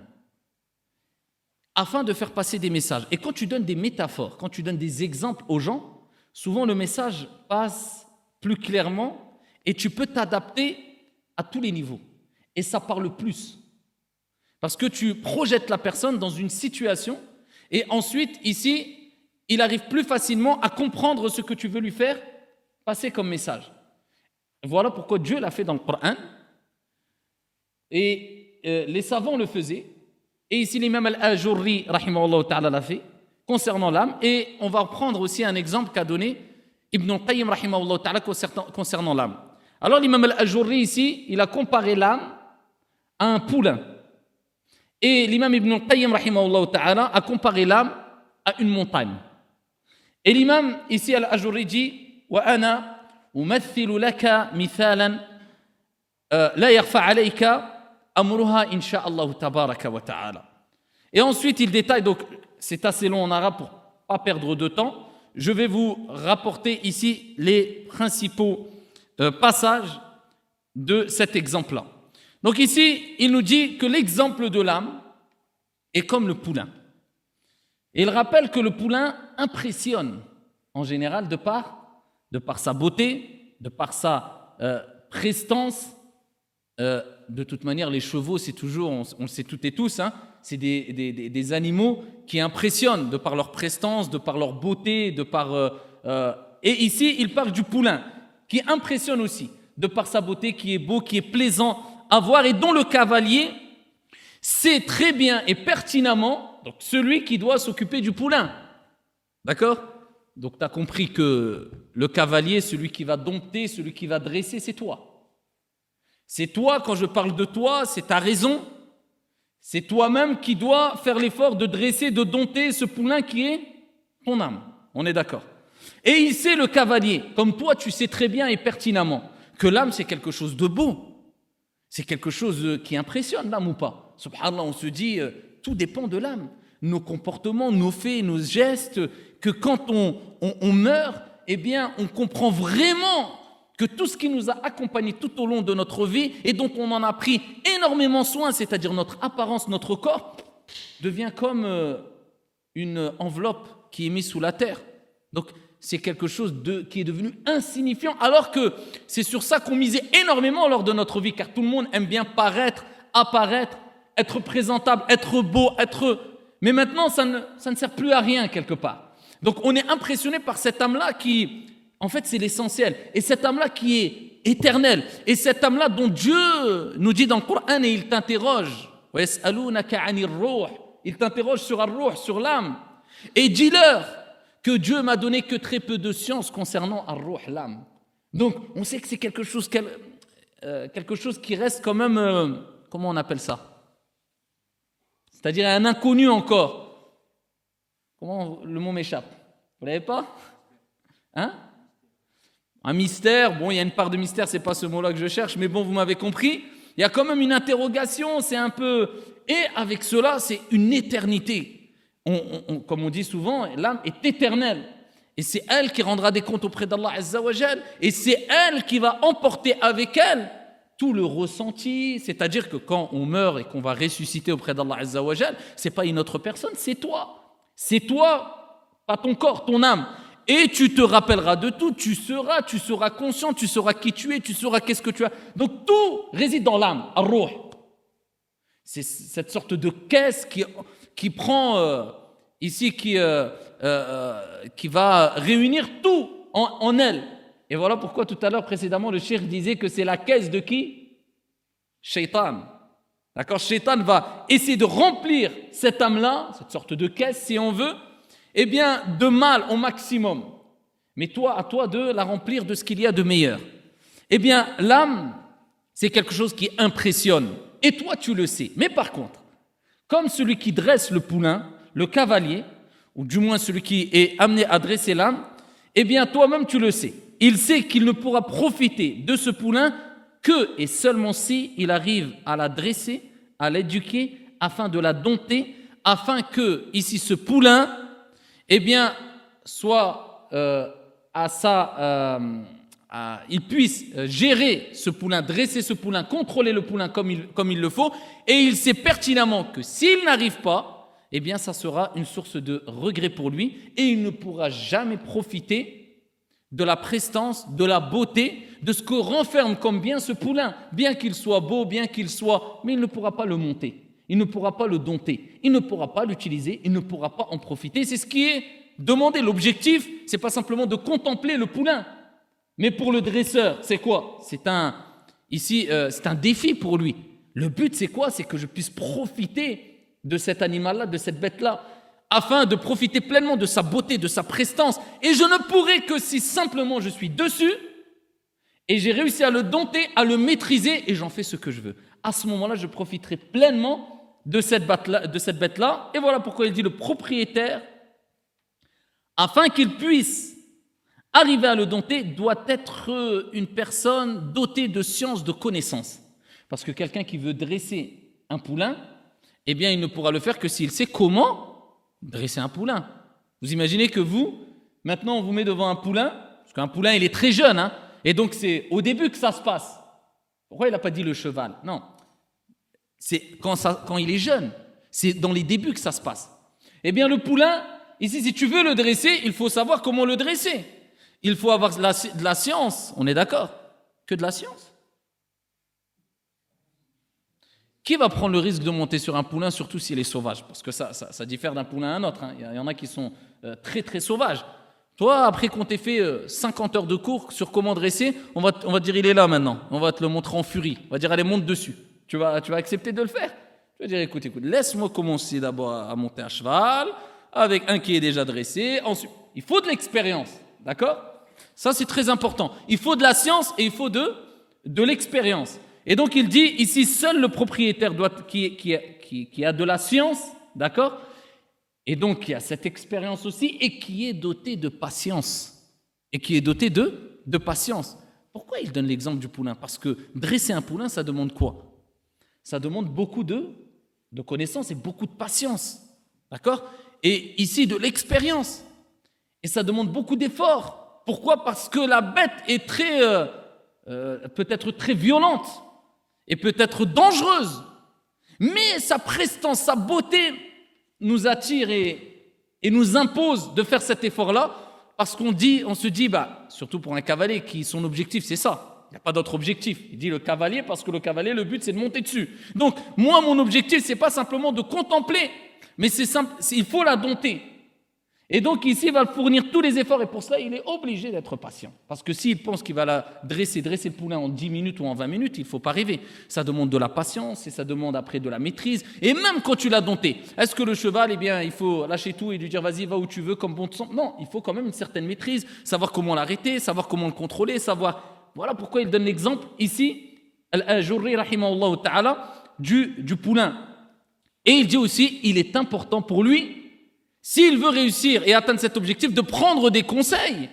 afin de faire passer des messages. Et quand tu donnes des métaphores, quand tu donnes des exemples aux gens, souvent le message passe plus clairement et tu peux t'adapter à tous les niveaux. Et ça parle plus. Parce que tu projettes la personne dans une situation et ensuite, ici, il arrive plus facilement à comprendre ce que tu veux lui faire passer comme message. Voilà pourquoi Dieu l'a fait dans le Coran. Et euh, les savants le faisaient. Et ici, l'imam al-Ajurri, ta'ala, l'a fait concernant l'âme. Et on va prendre aussi un exemple qu'a donné Ibn al-Qayyim, ta'ala, concernant l'âme. Alors l'imam al-Ajurri ici, il a comparé l'âme à un poulain. Et l'imam Ibn al-Qayyim a comparé l'âme à une montagne. Et l'imam ici al-Ajurri dit Wa ana umathilu mithalan euh, la alayka amruha insha'Allah tabaraka wa ta'ala. Et ensuite il détaille, donc c'est assez long en arabe pour ne pas perdre de temps. Je vais vous rapporter ici les principaux euh, passages de cet exemple-là. Donc ici, il nous dit que l'exemple de l'âme est comme le poulain. Et il rappelle que le poulain impressionne en général de par, de par sa beauté, de par sa euh, prestance, euh, de toute manière, les chevaux, c'est toujours, on, le sait toutes et tous, hein, c'est des, des, animaux qui impressionnent de par leur prestance, de par leur beauté, de par... Et ici, il parle du poulain, qui impressionne aussi, de par sa beauté, qui est beau, qui est plaisant à voir, et dont le cavalier sait très bien et pertinemment, donc celui qui doit s'occuper du poulain. D'accord? Donc tu as compris que le cavalier, celui qui va dompter, celui qui va dresser, c'est toi. C'est toi, quand je parle de toi, c'est ta raison. C'est toi-même qui dois faire l'effort de dresser, de dompter ce poulain qui est ton âme. On est d'accord? Et il sait le cavalier, comme toi tu sais très bien et pertinemment, que l'âme c'est quelque chose de beau. C'est quelque chose qui impressionne l'âme ou pas. Subhanallah, on se dit, euh, tout dépend de l'âme. Nos comportements, nos faits, nos gestes, que quand on, on meurt, eh bien, on comprend vraiment que tout ce qui nous a accompagnés tout au long de notre vie et dont on en a pris énormément soin, c'est-à-dire notre apparence, notre corps, devient comme euh, une enveloppe qui est mise sous la terre. Donc c'est quelque chose qui est devenu insignifiant, alors que c'est sur ça qu'on misait énormément lors de notre vie, car tout le monde aime bien paraître, apparaître, être présentable, être beau, être... Mais maintenant, ça ne, ça ne sert plus à rien quelque part. Donc on est impressionné par cette âme-là qui, en fait, c'est l'essentiel. Et cette âme-là qui est éternelle. Et cette âme-là dont Dieu nous dit dans le Coran et il t'interroge. Il t'interroge sur sur l'âme. Et dis-leur que Dieu m'a donné que très peu de science concernant ar l'âme. Donc, on sait que c'est quelque chose, euh, qui reste quand même, euh, comment on appelle ça? C'est-à-dire un inconnu encore. Comment le mot m'échappe? Vous l'avez pas? Hein? Un mystère, bon, il y a une part de mystère, c'est pas ce mot-là que je cherche, mais bon, vous m'avez compris. Il y a quand même une interrogation, c'est un peu. Et avec cela, c'est une éternité. Comme on dit souvent, l'âme est éternelle. Et c'est elle qui rendra des comptes auprès d'Allah Azzawajal. Et c'est elle qui va emporter avec elle tout le ressenti. C'est-à-dire que quand on meurt et qu'on va ressusciter auprès d'Allah Azzawajal, c'est pas une autre personne, c'est toi. C'est toi, pas ton corps, ton âme et tu te rappelleras de tout, tu seras, tu seras conscient, tu sauras qui tu es, tu sauras qu'est-ce que tu as. Donc tout réside dans l'âme, ar C'est cette sorte de caisse qui, qui prend euh, ici, qui, euh, euh, qui va réunir tout en, elle. Et voilà pourquoi tout à l'heure précédemment le cheikh disait que c'est la caisse de qui? Shaitan. D'accord? Shaitan va essayer de remplir cette âme-là, cette sorte de caisse si on veut, eh bien, de mal au maximum. Mais toi, à toi de la remplir de ce qu'il y a de meilleur. Eh bien, l'âme, c'est quelque chose qui impressionne. Et toi, tu le sais. Mais par contre, comme celui qui dresse le poulain, le cavalier, ou du moins celui qui est amené à dresser l'âme, eh bien, toi-même, tu le sais. Il sait qu'il ne pourra profiter de ce poulain que et seulement si il arrive à la dresser, à l'éduquer, afin de la dompter, afin que, ici, ce poulain eh bien, soit euh, à ça, euh, il puisse euh, gérer ce poulain, dresser ce poulain, contrôler le poulain comme il, comme il le faut, et il sait pertinemment que s'il n'arrive pas, eh bien, ça sera une source de regret pour lui, et il ne pourra jamais profiter de la prestance, de la beauté, de ce que renferme comme bien ce poulain, bien qu'il soit beau, bien qu'il soit, mais il ne pourra pas le monter. Il ne pourra pas le dompter, il ne pourra pas l'utiliser, il ne pourra pas en profiter. C'est ce qui est demandé. L'objectif, c'est pas simplement de contempler le poulain, mais pour le dresseur, c'est quoi? C'est un ici, euh, c'est un défi pour lui. Le but, c'est quoi? C'est que je puisse profiter de cet animal-là, de cette bête-là, afin de profiter pleinement de sa beauté, de sa prestance. Et je ne pourrai que si simplement je suis dessus et j'ai réussi à le dompter, à le maîtriser, et j'en fais ce que je veux. À ce moment-là, je profiterai pleinement de cette bête-là. Et voilà pourquoi il dit le propriétaire, afin qu'il puisse arriver à le dompter, doit être une personne dotée de science, de connaissances. Parce que quelqu'un qui veut dresser un poulain, eh bien, il ne pourra le faire que s'il sait comment dresser un poulain. Vous imaginez que vous, maintenant, on vous met devant un poulain, parce qu'un poulain, il est très jeune, hein, et donc c'est au début que ça se passe. Pourquoi il n'a pas dit le cheval? Non, c'est quand, quand il est jeune. C'est dans les débuts que ça se passe. Eh bien, le poulain, ici, si tu veux le dresser, il faut savoir comment le dresser. Il faut avoir de la, science, on est d'accord Que de la science Qui va prendre le risque de monter sur un poulain, surtout s'il est sauvage? Parce que ça, ça, diffère d'un poulain à un autre. hein. Il y en a qui sont euh, très très sauvages. Toi, après qu'on t'ait fait euh, 50 heures de cours sur comment dresser, on va, on va te dire il est là maintenant. On va te le montrer en furie. On va dire allez, monte dessus. Tu vas, tu vas accepter de le faire Tu vas dire écoute, écoute, laisse-moi commencer d'abord à, monter à cheval, avec un qui est déjà dressé. Ensuite, il faut de l'expérience. D'accord? Ça, c'est très important. Il faut de la science et il faut de, de l'expérience. Et donc, il dit ici, seul le propriétaire qui, qui a de la science, d'accord? Et donc qui a cette expérience aussi et qui est doté de patience. Et qui est doté de, de patience. Pourquoi il donne l'exemple du poulain? Parce que dresser un poulain, ça demande quoi? Ça demande beaucoup de, de connaissances et beaucoup de patience. D'accord? Et ici, de l'expérience. Et ça demande beaucoup d'efforts. Pourquoi Parce que la bête est très, euh, euh, peut-être très violente et peut-être dangereuse. Mais sa prestance, sa beauté nous attire et, et nous impose de faire cet effort-là parce qu'on dit, on se dit, bah, surtout pour un cavalier qui son objectif c'est ça. Il n'y a pas d'autre objectif. Il dit le cavalier parce que le cavalier, le but c'est de monter dessus. Donc moi, mon objectif c'est pas simplement de contempler, mais c'est simple, il faut la dompter. Et donc ici, il va fournir tous les efforts et pour cela, il est obligé d'être patient. Parce que s'il pense qu'il va la dresser, dresser le poulain en 10 minutes ou en 20 minutes, il ne faut pas rêver. Ça demande de la patience et ça demande après de la maîtrise. Et même quand tu l'as dompté, est-ce que le cheval, eh bien, il faut lâcher tout et lui dire vas-y, va où tu veux comme bon te Non, il faut quand même une certaine maîtrise, savoir comment l'arrêter, savoir comment le contrôler, savoir... Voilà pourquoi il donne l'exemple ici, Al-Ajurri, du, du poulain. Et il dit aussi, il est important pour lui, s'il veut réussir et atteindre cet objectif, de prendre des conseils,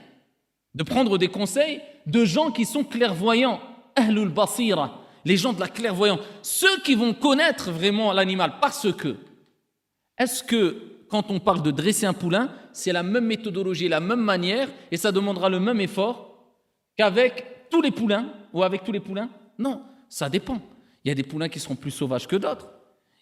de prendre des conseils de gens qui sont clairvoyants, ahlul basira, les gens de la clairvoyance, ceux qui vont connaître vraiment l'animal, parce que, est-ce que quand on parle de dresser un poulain, c'est la même méthodologie, la même manière, et ça demandera le même effort qu'avec tous les poulains, ou avec tous les poulains? Non, ça dépend. Il y a des poulains qui seront plus sauvages que d'autres.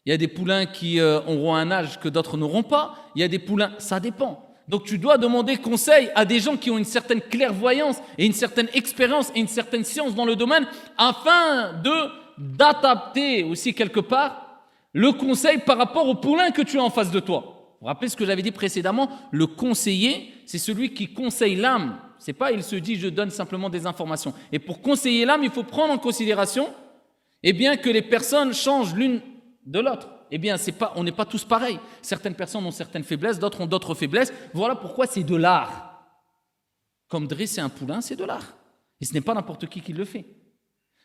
Il y a des poulains qui euh, auront un âge que d'autres n'auront pas. Il y a des poulains, ça dépend. Donc tu dois demander conseil à des gens qui ont une certaine clairvoyance et une certaine expérience et une certaine science dans le domaine afin de d'adapter aussi quelque part le conseil par rapport au poulain que tu as en face de toi. Vous vous rappelez ce que j'avais dit précédemment? Le conseiller, c'est celui qui conseille l'âme. C'est pas il se dit je donne simplement des informations. Et pour conseiller l'âme, il faut prendre en considération eh bien que les personnes changent l'une de l'autre. Eh bien, c'est pas, on n'est pas tous pareils. Certaines personnes ont certaines faiblesses, d'autres ont d'autres faiblesses. Voilà pourquoi c'est de l'art. Comme dresser un poulain, c'est de l'art. Et ce n'est pas n'importe qui qui le fait.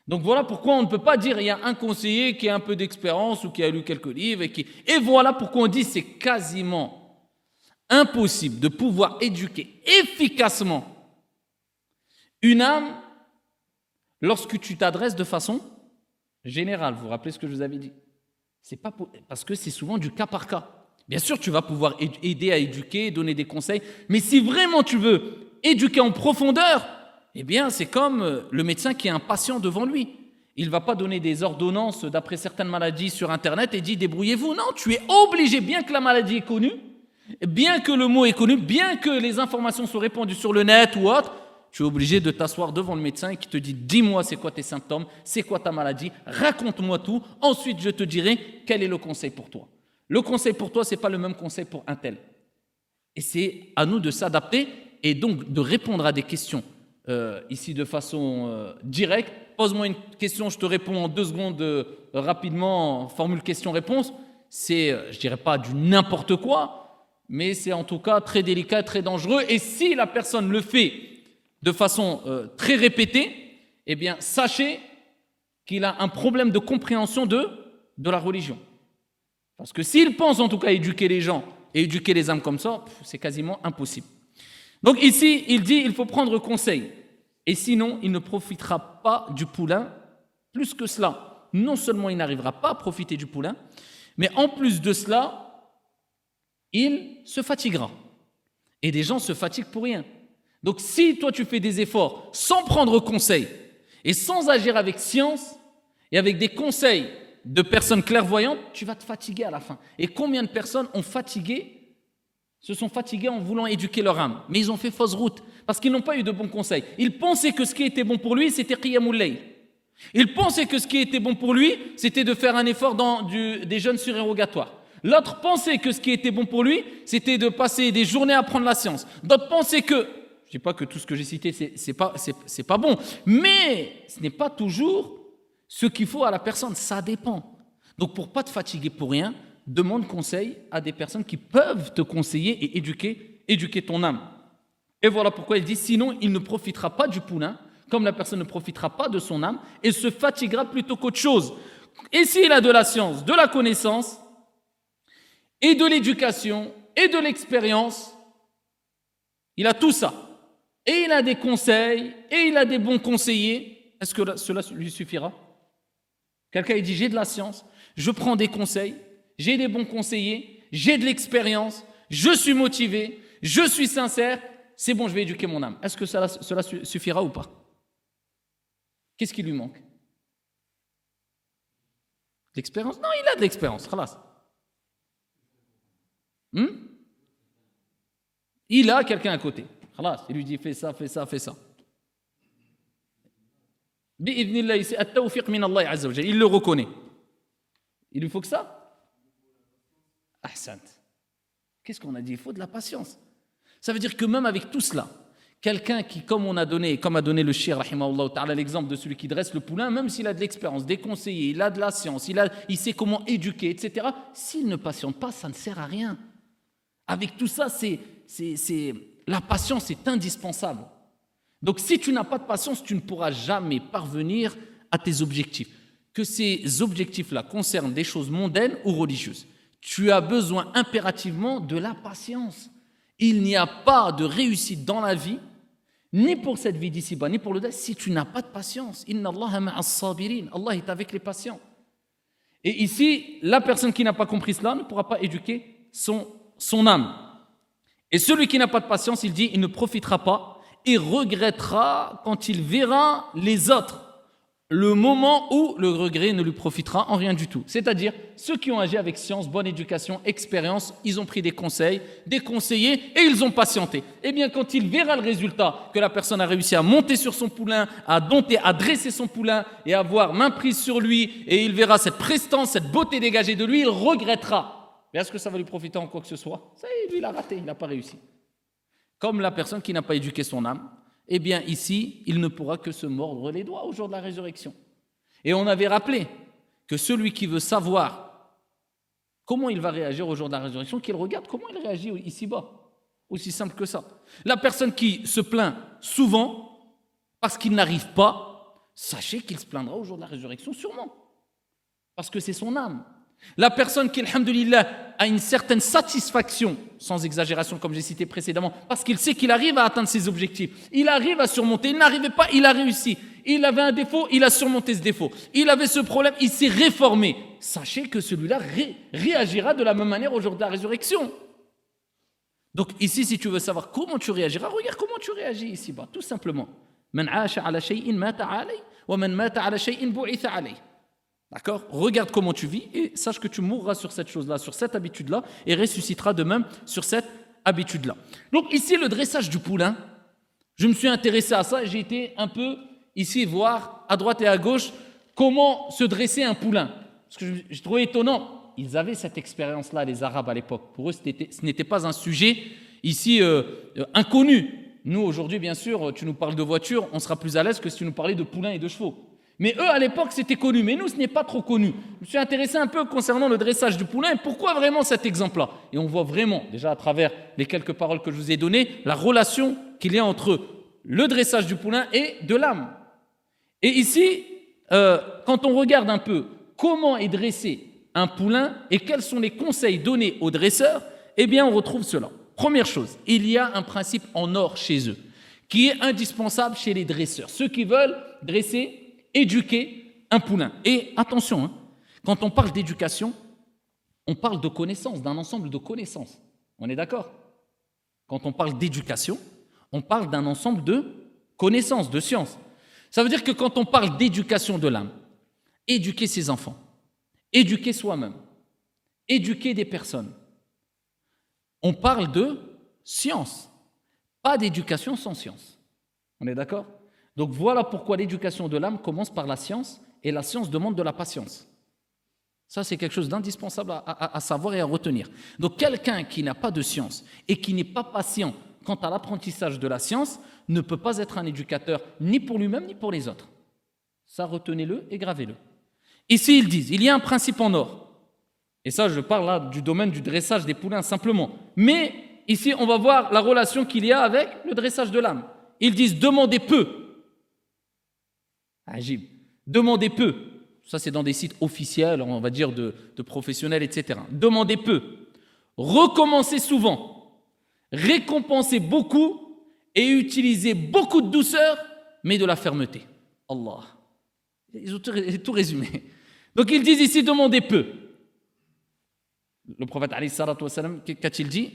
Donc voilà pourquoi on ne peut pas dire il y a un conseiller qui a un peu d'expérience ou qui a lu quelques livres et qui. Et voilà pourquoi on dit c'est quasiment impossible de pouvoir éduquer efficacement une âme lorsque tu t'adresses de façon générale. Vous vous rappelez ce que je vous avais dit? C'est pas parce que c'est souvent du cas par cas. Bien sûr, tu vas pouvoir aid- aider à éduquer, donner des conseils, mais si vraiment tu veux éduquer en profondeur, eh bien, c'est comme euh, le médecin qui a un patient devant lui. Il ne va pas donner des ordonnances d'après certaines maladies sur Internet et dit débrouillez-vous. Non, tu es obligé, bien que la maladie est connue, bien que le mot est connu, bien que les informations soient répandues sur le net ou autre, tu es obligé de t'asseoir devant le médecin qui te dit dis-moi c'est quoi tes symptômes, c'est quoi ta maladie, raconte-moi tout, ensuite je te dirai quel est le conseil pour toi. Le conseil pour toi, ce n'est pas le même conseil pour un tel. Et c'est à nous de s'adapter et donc de répondre à des questions euh, ici de façon euh, directe. Pose-moi une question, je te réponds en deux secondes euh, rapidement, formule question-réponse. C'est, euh, je dirais pas du n'importe quoi, mais c'est en tout cas très délicat, très dangereux. Et si la personne le fait de façon euh, très répétée, eh bien, sachez qu'il a un problème de compréhension de, de la religion. Parce que s'il pense en tout cas éduquer les gens et éduquer les âmes comme ça, c'est quasiment impossible. Donc ici, il dit il faut prendre conseil. Et sinon, il ne profitera pas du poulain. Plus que cela, non seulement il n'arrivera pas à profiter du poulain, mais en plus de cela, il se fatiguera. Et des gens se fatiguent pour rien. Donc si toi tu fais des efforts sans prendre conseil et sans agir avec science et avec des conseils de personnes clairvoyantes, tu vas te fatiguer à la fin. Et combien de personnes ont fatigué, se sont fatiguées en voulant éduquer leur âme, mais ils ont fait fausse route parce qu'ils n'ont pas eu de bons conseils. Ils pensaient que ce qui était bon pour lui, c'était Qiyamul Layl. Il pensait que ce qui était bon pour lui, c'était de faire un effort dans des jeunes surérogatoires. L'autre pensait que ce qui était bon pour lui, c'était de passer des journées à apprendre la science. D'autres pensaient que, dis pas que tout ce que j'ai cité, c'est pas, pas bon, mais ce n'est pas toujours ce qu'il faut à la personne, ça dépend. Donc pour pas te fatiguer pour rien, demande conseil à des personnes qui peuvent te conseiller et éduquer, éduquer ton âme. Et voilà pourquoi il dit, sinon il ne profitera pas du poulain, comme la personne ne profitera pas de son âme, et se fatiguera plutôt qu'autre chose. Et s'il a de la science, de la connaissance, et de l'éducation, et de l'expérience, il a tout ça. Et il a des conseils, et il a des bons conseillers. Est-ce que cela lui suffira? Quelqu'un dit, j'ai de la science, je prends des conseils, j'ai des bons conseillers, j'ai de l'expérience, je suis motivé, je suis sincère, c'est bon, je vais éduquer mon âme. Est-ce que cela, suffira ou pas? Qu'est-ce qui lui manque? L'expérience? Non, il a de l'expérience, hmm? Il a quelqu'un à côté. Il lui dit fais ça, fais ça, fais ça. Il le reconnaît. Il lui faut que ça Qu'est-ce qu'on a dit? Il faut de la patience. Ça veut dire que même avec tout cela, quelqu'un qui, comme on a donné, comme a donné le shir, l'exemple de celui qui dresse le poulain, même s'il a de l'expérience, des conseillers, il a de la science, il, il sait comment éduquer, etc., s'il ne patiente pas, ça ne sert à rien. Avec tout ça, c'est, la patience est indispensable. Donc si tu n'as pas de patience, tu ne pourras jamais parvenir à tes objectifs. Que ces objectifs-là concernent des choses mondaines ou religieuses tu as besoin impérativement de la patience. Il n'y a pas de réussite dans la vie, ni pour cette vie d'ici-bas, ni pour le delà si tu n'as pas de patience. Allah est avec les patients. Et ici, la personne qui n'a pas compris cela ne pourra pas éduquer son, son âme. Et celui qui n'a pas de patience, il dit, il ne profitera pas et regrettera quand il verra les autres le moment où le regret ne lui profitera en rien du tout. C'est-à-dire, ceux qui ont agi avec science, bonne éducation, expérience, ils ont pris des conseils, des conseillers, et ils ont patienté. Eh bien, quand il verra le résultat, que la personne a réussi à monter sur son poulain, à dompter, à dresser son poulain, et avoir main prise sur lui, et il verra cette prestance, cette beauté dégagée de lui, il regrettera. Mais est-ce que ça va lui profiter en quoi que ce soit? Ça y est, lui, il a raté, il n'a pas réussi. Comme la personne qui n'a pas éduqué son âme, eh bien ici, il ne pourra que se mordre les doigts au jour de la résurrection. Et on avait rappelé que celui qui veut savoir comment il va réagir au jour de la résurrection, qu'il regarde comment il réagit ici-bas. Aussi simple que ça. La personne qui se plaint souvent parce qu'il n'arrive pas, sachez qu'il se plaindra au jour de la résurrection sûrement. Parce que c'est son âme. La personne qui, alhamdulillah, a une certaine satisfaction, sans exagération comme j'ai cité précédemment, parce qu'il sait qu'il arrive à atteindre ses objectifs, il arrive à surmonter, il n'arrivait pas, il a réussi. Il avait un défaut, il a surmonté ce défaut. Il avait ce problème, il s'est réformé. Sachez que celui-là réagira de la même manière au jour de la résurrection. Donc ici, si tu veux savoir comment tu réagiras, regarde comment tu réagis ici-bas, tout simplement. D'accord? Regarde comment tu vis et sache que tu mourras sur cette chose-là, sur cette habitude-là, et ressusciteras de même sur cette habitude-là. Donc ici, le dressage du poulain, je me suis intéressé à ça et j'ai été un peu ici voir à droite et à gauche comment se dresser un poulain. Parce que j'ai trouvé étonnant, ils avaient cette expérience-là, les Arabes à l'époque. Pour eux, ce n'était pas un sujet ici euh, euh, inconnu. Nous, aujourd'hui, bien sûr, tu nous parles de voiture, on sera plus à l'aise que si tu nous parlais de poulain et de chevaux. Mais eux, à l'époque, c'était connu. Mais nous, ce n'est pas trop connu. Je me suis intéressé un peu concernant le dressage du poulain. Pourquoi vraiment cet exemple-là? Et on voit vraiment, déjà à travers les quelques paroles que je vous ai données, la relation qu'il y a entre le dressage du poulain et de l'âme. Et ici, euh, quand on regarde un peu comment est dressé un poulain et quels sont les conseils donnés aux dresseurs, eh bien, on retrouve cela. Première chose, il y a un principe en or chez eux, qui est indispensable chez les dresseurs. Ceux qui veulent dresser éduquer un poulain. Et attention, hein, quand on parle d'éducation, on parle de connaissances, d'un ensemble de connaissances. On est d'accord? Quand on parle d'éducation, on parle d'un ensemble de connaissances, de sciences. Ça veut dire que quand on parle d'éducation de l'âme, éduquer ses enfants, éduquer soi-même, éduquer des personnes, on parle de science, pas d'éducation sans science. On est d'accord? Donc voilà pourquoi l'éducation de l'âme commence par la science et la science demande de la patience. Ça, c'est quelque chose d'indispensable à, savoir et à retenir. Donc quelqu'un qui n'a pas de science et qui n'est pas patient quant à l'apprentissage de la science ne peut pas être un éducateur ni pour lui-même ni pour les autres. Ça, retenez-le et gravez-le. Ici, ils disent, il y a un principe en or. Et ça, je parle là du domaine du dressage des poulains simplement. Mais ici, on va voir la relation qu'il y a avec le dressage de l'âme. Ils disent, demandez peu. Agib. Demandez peu. Ça, c'est dans des sites officiels, on va dire, de, professionnels, etc. Demandez peu. Recommencez souvent. Récompensez beaucoup et utilisez beaucoup de douceur, mais de la fermeté. Allah. Ils ont tout résumé. Donc ils disent ici, demandez peu. Le prophète, qu'a-t-il dit?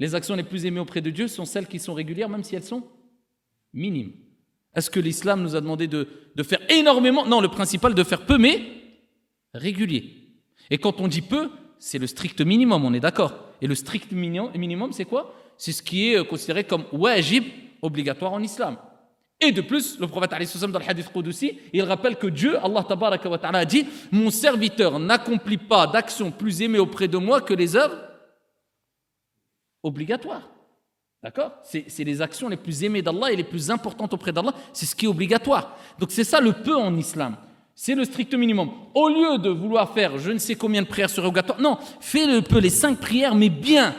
Les actions les plus aimées auprès de Dieu sont celles qui sont régulières, même si elles sont minimes. Est-ce que l'islam nous a demandé de, faire énormément? Non, le principal de faire peu, mais régulier. Et quand on dit peu, c'est le strict minimum, on est d'accord. Et le strict minimum, c'est quoi? C'est ce qui est considéré comme wajib, obligatoire en islam. Et de plus, le prophète dans le hadith Qudsi, il rappelle que Dieu, Allah wa ta'ala, a dit Mon serviteur n'accomplit pas d'action plus aimée auprès de moi que les œuvres obligatoires. D'accord? C'est les actions les plus aimées d'Allah et les plus importantes auprès d'Allah. C'est ce qui est obligatoire. Donc c'est ça le peu en islam. C'est le strict minimum. Au lieu de vouloir faire je ne sais combien de prières surrogatoires, non, fais le peu, les cinq prières, mais bien,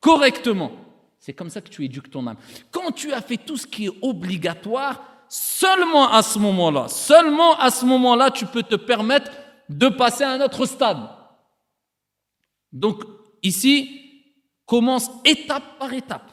correctement. C'est comme ça que tu éduques ton âme. Quand tu as fait tout ce qui est obligatoire, seulement à ce moment-là, seulement à ce moment-là, tu peux te permettre de passer à un autre stade. Donc, ici, commence étape par étape.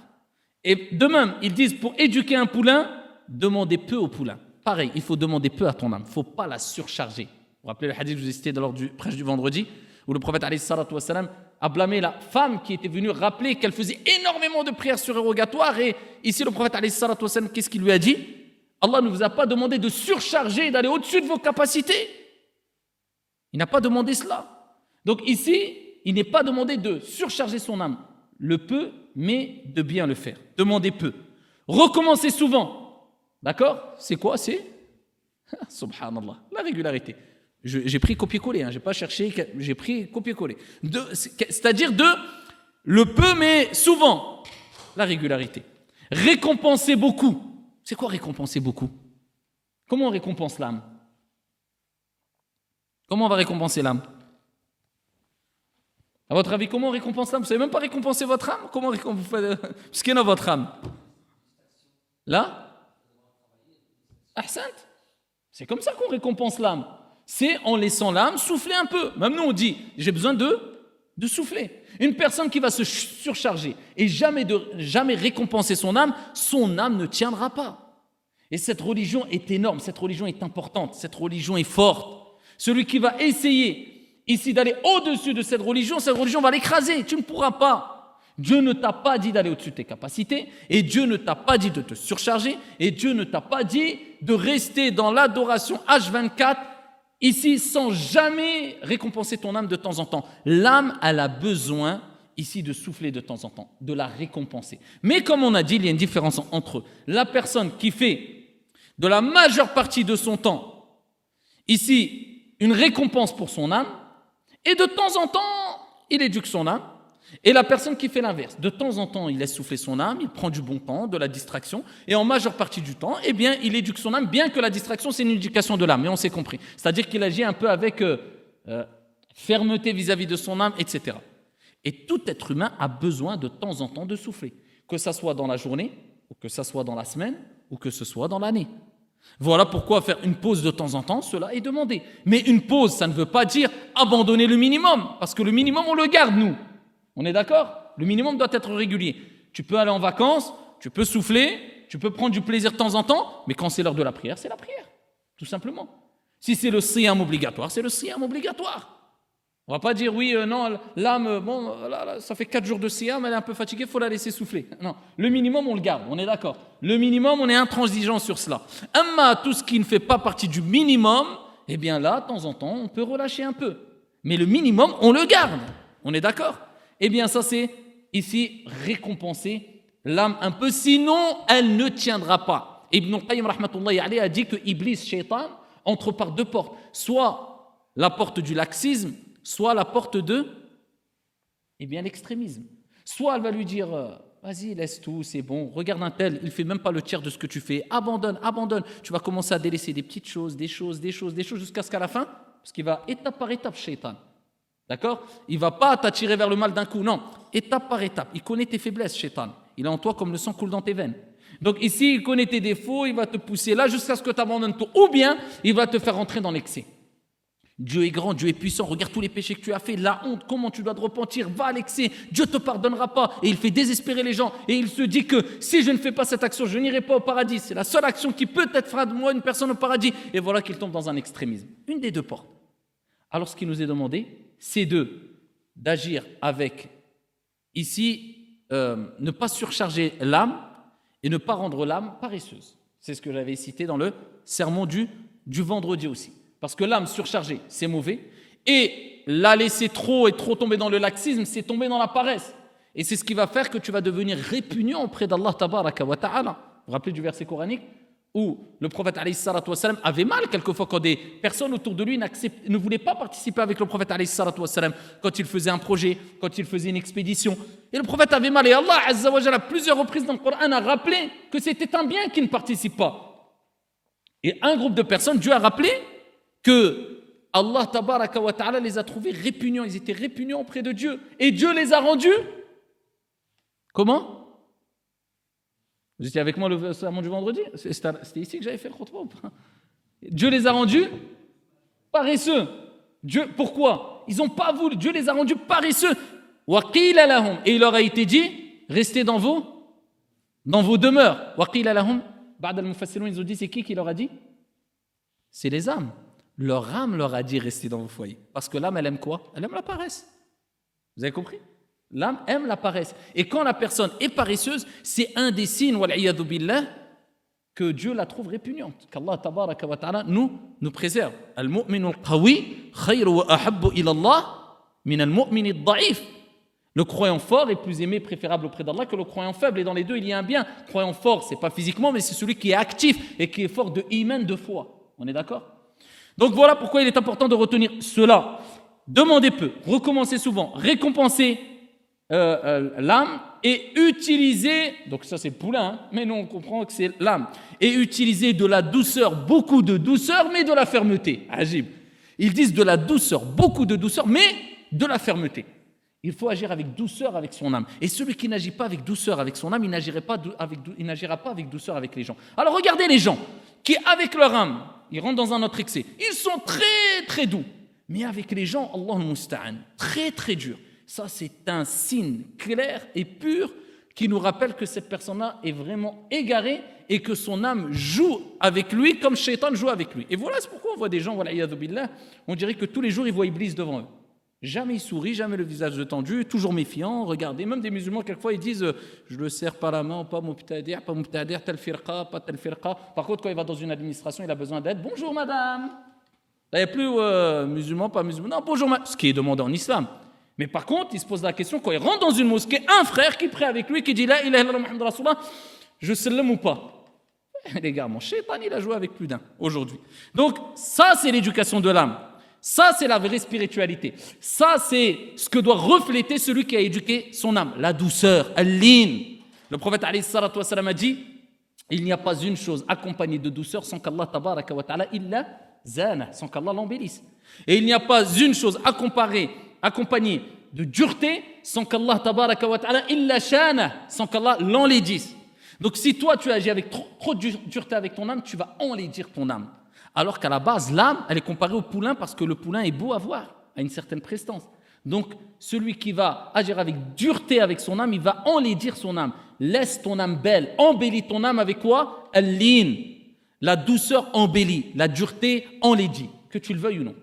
Et de même, ils disent pour éduquer un poulain, demandez peu au poulain. Pareil, il faut demander peu à ton âme. Il ne faut pas la surcharger. Vous vous rappelez le hadith que vous ai cité lors du prêche du vendredi, où le prophète a blâmé la femme qui était venue rappeler qu'elle faisait énormément de prières surérogatoires. Et ici, le prophète, qu'est-ce qu'il lui a dit? Allah ne vous a pas demandé de surcharger, d'aller au-dessus de vos capacités. Il n'a pas demandé cela. Donc ici, il n'est pas demandé de surcharger son âme. Le peu, mais de bien le faire. Demandez peu. Recommencez souvent. D'accord? C'est quoi? C'est (laughs) Subhanallah, la régularité. J'ai pris copier-coller, hein, j'ai pas cherché, j'ai pris copier-coller. C'est-à-dire de le peu, mais souvent, la régularité. Récompenser beaucoup. C'est quoi récompenser beaucoup? Comment on récompense l'âme? Comment on va récompenser l'âme? À votre avis, comment on récompense l'âme? Vous savez même pas récompenser votre âme? Comment vous faites Ce qu'il y a dans votre âme Là? Ahsant C'est comme ça qu'on récompense l'âme c'est en laissant l'âme souffler un peu. Même nous, on dit, j'ai besoin de, de souffler. Une personne qui va se surcharger et jamais, de, jamais récompenser son âme, son âme ne tiendra pas. Et cette religion est énorme, cette religion est importante, cette religion est forte. Celui qui va essayer ici d'aller au-dessus de cette religion, cette religion va l'écraser. Tu ne pourras pas. Dieu ne t'a pas dit d'aller au-dessus de tes capacités, et Dieu ne t'a pas dit de te surcharger, et Dieu ne t'a pas dit de rester dans l'adoration H24 ici sans jamais récompenser ton âme de temps en temps. L'âme, elle a besoin ici de souffler de temps en temps, de la récompenser. Mais comme on a dit, il y a une différence entre la personne qui fait de la majeure partie de son temps ici une récompense pour son âme, et de temps en temps, il éduque son âme, et la personne qui fait l'inverse, de temps en temps, il laisse souffler son âme, il prend du bon temps, de la distraction, et en majeure partie du temps, eh bien, il éduque son âme, bien que la distraction, c'est une éducation de l'âme, mais on s'est compris. C'est-à-dire qu'il agit un peu avec euh, euh, fermeté vis-à-vis de son âme, etc. Et tout être humain a besoin de temps en temps de souffler, que ce soit dans la journée, ou que ce soit dans la semaine, ou que ce soit dans l'année. Voilà pourquoi faire une pause de temps en temps, cela est demandé. Mais une pause, ça ne veut pas dire abandonner le minimum, parce que le minimum, on le garde, nous. On est d'accord? Le minimum doit être régulier. Tu peux aller en vacances, tu peux souffler, tu peux prendre du plaisir de temps en temps, mais quand c'est l'heure de la prière, c'est la prière. Tout simplement. Si c'est le siyam obligatoire, c'est le siyam obligatoire. On va pas dire oui, euh, non, l'âme, bon, ça fait quatre jours de siyam, elle est un peu fatiguée, il faut la laisser souffler. Non, le minimum, on le garde, on est d'accord. Le minimum, on est intransigeant sur cela. Amma, tout ce qui ne fait pas partie du minimum, eh bien là, de temps en temps, on peut relâcher un peu. Mais le minimum, on le garde. On est d'accord? Eh bien, ça, c'est ici récompenser l'âme un peu, sinon elle ne tiendra pas. Ibn Qayyim a dit que Iblis, Shaitan, entre par deux portes. Soit la porte du laxisme, soit la porte de eh bien l'extrémisme. Soit elle va lui dire euh, vas-y, laisse tout, c'est bon, regarde un tel, il fait même pas le tiers de ce que tu fais, abandonne, abandonne. Tu vas commencer à délaisser des petites choses, des choses, des choses, des choses jusqu'à ce qu'à la fin, parce qu'il va étape par étape, shaitan. D'accord? Il va pas t'attirer vers le mal d'un coup, non, étape par étape. Il connaît tes faiblesses, shaitan. Il est en toi comme le sang coule dans tes veines. Donc ici, il connaît tes défauts, il va te pousser là jusqu'à ce que tu abandonnes tout. Ou bien, il va te faire rentrer dans l'excès. Dieu est grand, Dieu est puissant, regarde tous les péchés que tu as fait, la honte, comment tu dois te repentir, va à l'excès, Dieu te pardonnera pas. Et il fait désespérer les gens. Et il se dit que si je ne fais pas cette action, je n'irai pas au paradis. C'est la seule action qui peut-être fera de moi une personne au paradis. Et voilà qu'il tombe dans un extrémisme. Une des deux portes. Alors ce qui nous est demandé, c'est de d'agir avec, ici, euh, ne pas surcharger l'âme et ne pas rendre l'âme paresseuse. C'est ce que j'avais cité dans le sermon du vendredi aussi. Parce que l'âme surchargée, c'est mauvais. Et la laisser trop et trop tomber dans le laxisme, c'est tomber dans la paresse. Et c'est ce qui va faire que tu vas devenir répugnant auprès d'Allah tabaraka wa ta'ala. Vous vous rappelez du verset coranique où le prophète wassalam, avait mal quelquefois quand des personnes autour de lui ne voulaient pas participer avec le prophète wassalam, quand il faisait un projet, quand il faisait une expédition. Et le prophète avait mal et Allah à plusieurs reprises dans le Coran a rappelé que c'était un bien qui ne participe pas. Et un groupe de personnes, Dieu a rappelé que Allah tabaraka ta'ala les a trouvés répugnants, ils étaient répugnants auprès de Dieu. Et Dieu les a rendus comment? Vous étiez avec moi le sermon du vendredi? C'était ici que j'avais fait le Dieu les a rendus paresseux. Dieu, pourquoi? Ils n'ont pas voulu. Dieu les a rendus paresseux. Et il leur a été dit, restez dans vos, dans vos demeures. Ils ont dit, c'est qui qui leur a dit? C'est les âmes leur âme leur a dit rester dans vos foyers. Parce que l'âme, elle aime quoi? Elle aime la paresse. Vous avez compris? L'âme aime la paresse. Et quand la personne est paresseuse, c'est un des signes, billah, que Dieu la trouve répugnante. Qu'Allah ta'ala nous, nous préserve. Le croyant fort est plus aimé, préférable auprès d'Allah que le croyant faible. Et dans les deux, il y a un bien. Croyant fort, c'est pas physiquement, mais c'est celui qui est actif et qui est fort de iman, de foi. On est d'accord? Donc voilà pourquoi il est important de retenir cela. Demandez peu, recommencez souvent, récompensez euh, euh, l'âme et utilisez, donc ça c'est poulain, hein, mais nous on comprend que c'est l'âme, et utilisez de la douceur, beaucoup de douceur, mais de la fermeté. Agib. Ils disent de la douceur, beaucoup de douceur, mais de la fermeté. Il faut agir avec douceur avec son âme. Et celui qui n'agit pas avec douceur avec son âme, il n'agira pas, avec, il n'agira pas avec douceur avec les gens. Alors regardez les gens qui, avec leur âme, ils rentrent dans un autre excès. Ils sont très très doux. Mais avec les gens, Allah musta'an, très très dur. Ça, c'est un signe clair et pur qui nous rappelle que cette personne-là est vraiment égarée et que son âme joue avec lui comme Shaitan joue avec lui. Et voilà, pourquoi on voit des gens, voilà, on dirait que tous les jours ils voient Iblis devant eux. Jamais il sourit, jamais le visage tendu, toujours méfiant. Regardez, même des musulmans, quelquefois, ils disent Je le serre pas la main, pas mubtadir, pas mubtadir, tel firqa, pas tel firqa. Par contre, quand il va dans une administration, il a besoin d'aide. Bonjour madame. Il n'y a plus euh, musulman, pas musulman. Non, bonjour madame. Ce qui est demandé en islam. Mais par contre, il se pose la question quand il rentre dans une mosquée, un frère qui prie avec lui, qui dit ilaha illallah Muhammad Rasulullah, je sallam ou pas? Les gars, mon shaitan, il a joué avec plus d'un aujourd'hui. Donc, ça, c'est l'éducation de l'âme. Ça, c'est la vraie spiritualité. Ça, c'est ce que doit refléter celui qui a éduqué son âme. La douceur. Le prophète a dit il n'y a pas une chose accompagnée de douceur sans qu'Allah tabaraka wa ta'ala illa zana, sans qu'Allah l'embellisse. Et il n'y a pas une chose accompagnée de dureté sans qu'Allah tabaraka wa ta'ala illa shana, sans qu'Allah l'enlaidisse. Donc si toi tu agis avec trop, trop de dureté avec ton âme, tu vas enlaidir ton âme. Alors qu'à la base, l'âme, elle est comparée au poulain parce que le poulain est beau à voir, a une certaine prestance. Donc, celui qui va agir avec dureté avec son âme, il va enlaidir son âme. Laisse ton âme belle, embellis ton âme avec quoi? Al-lin. La douceur embellit, la dureté enlaidit, que tu le veuilles ou non.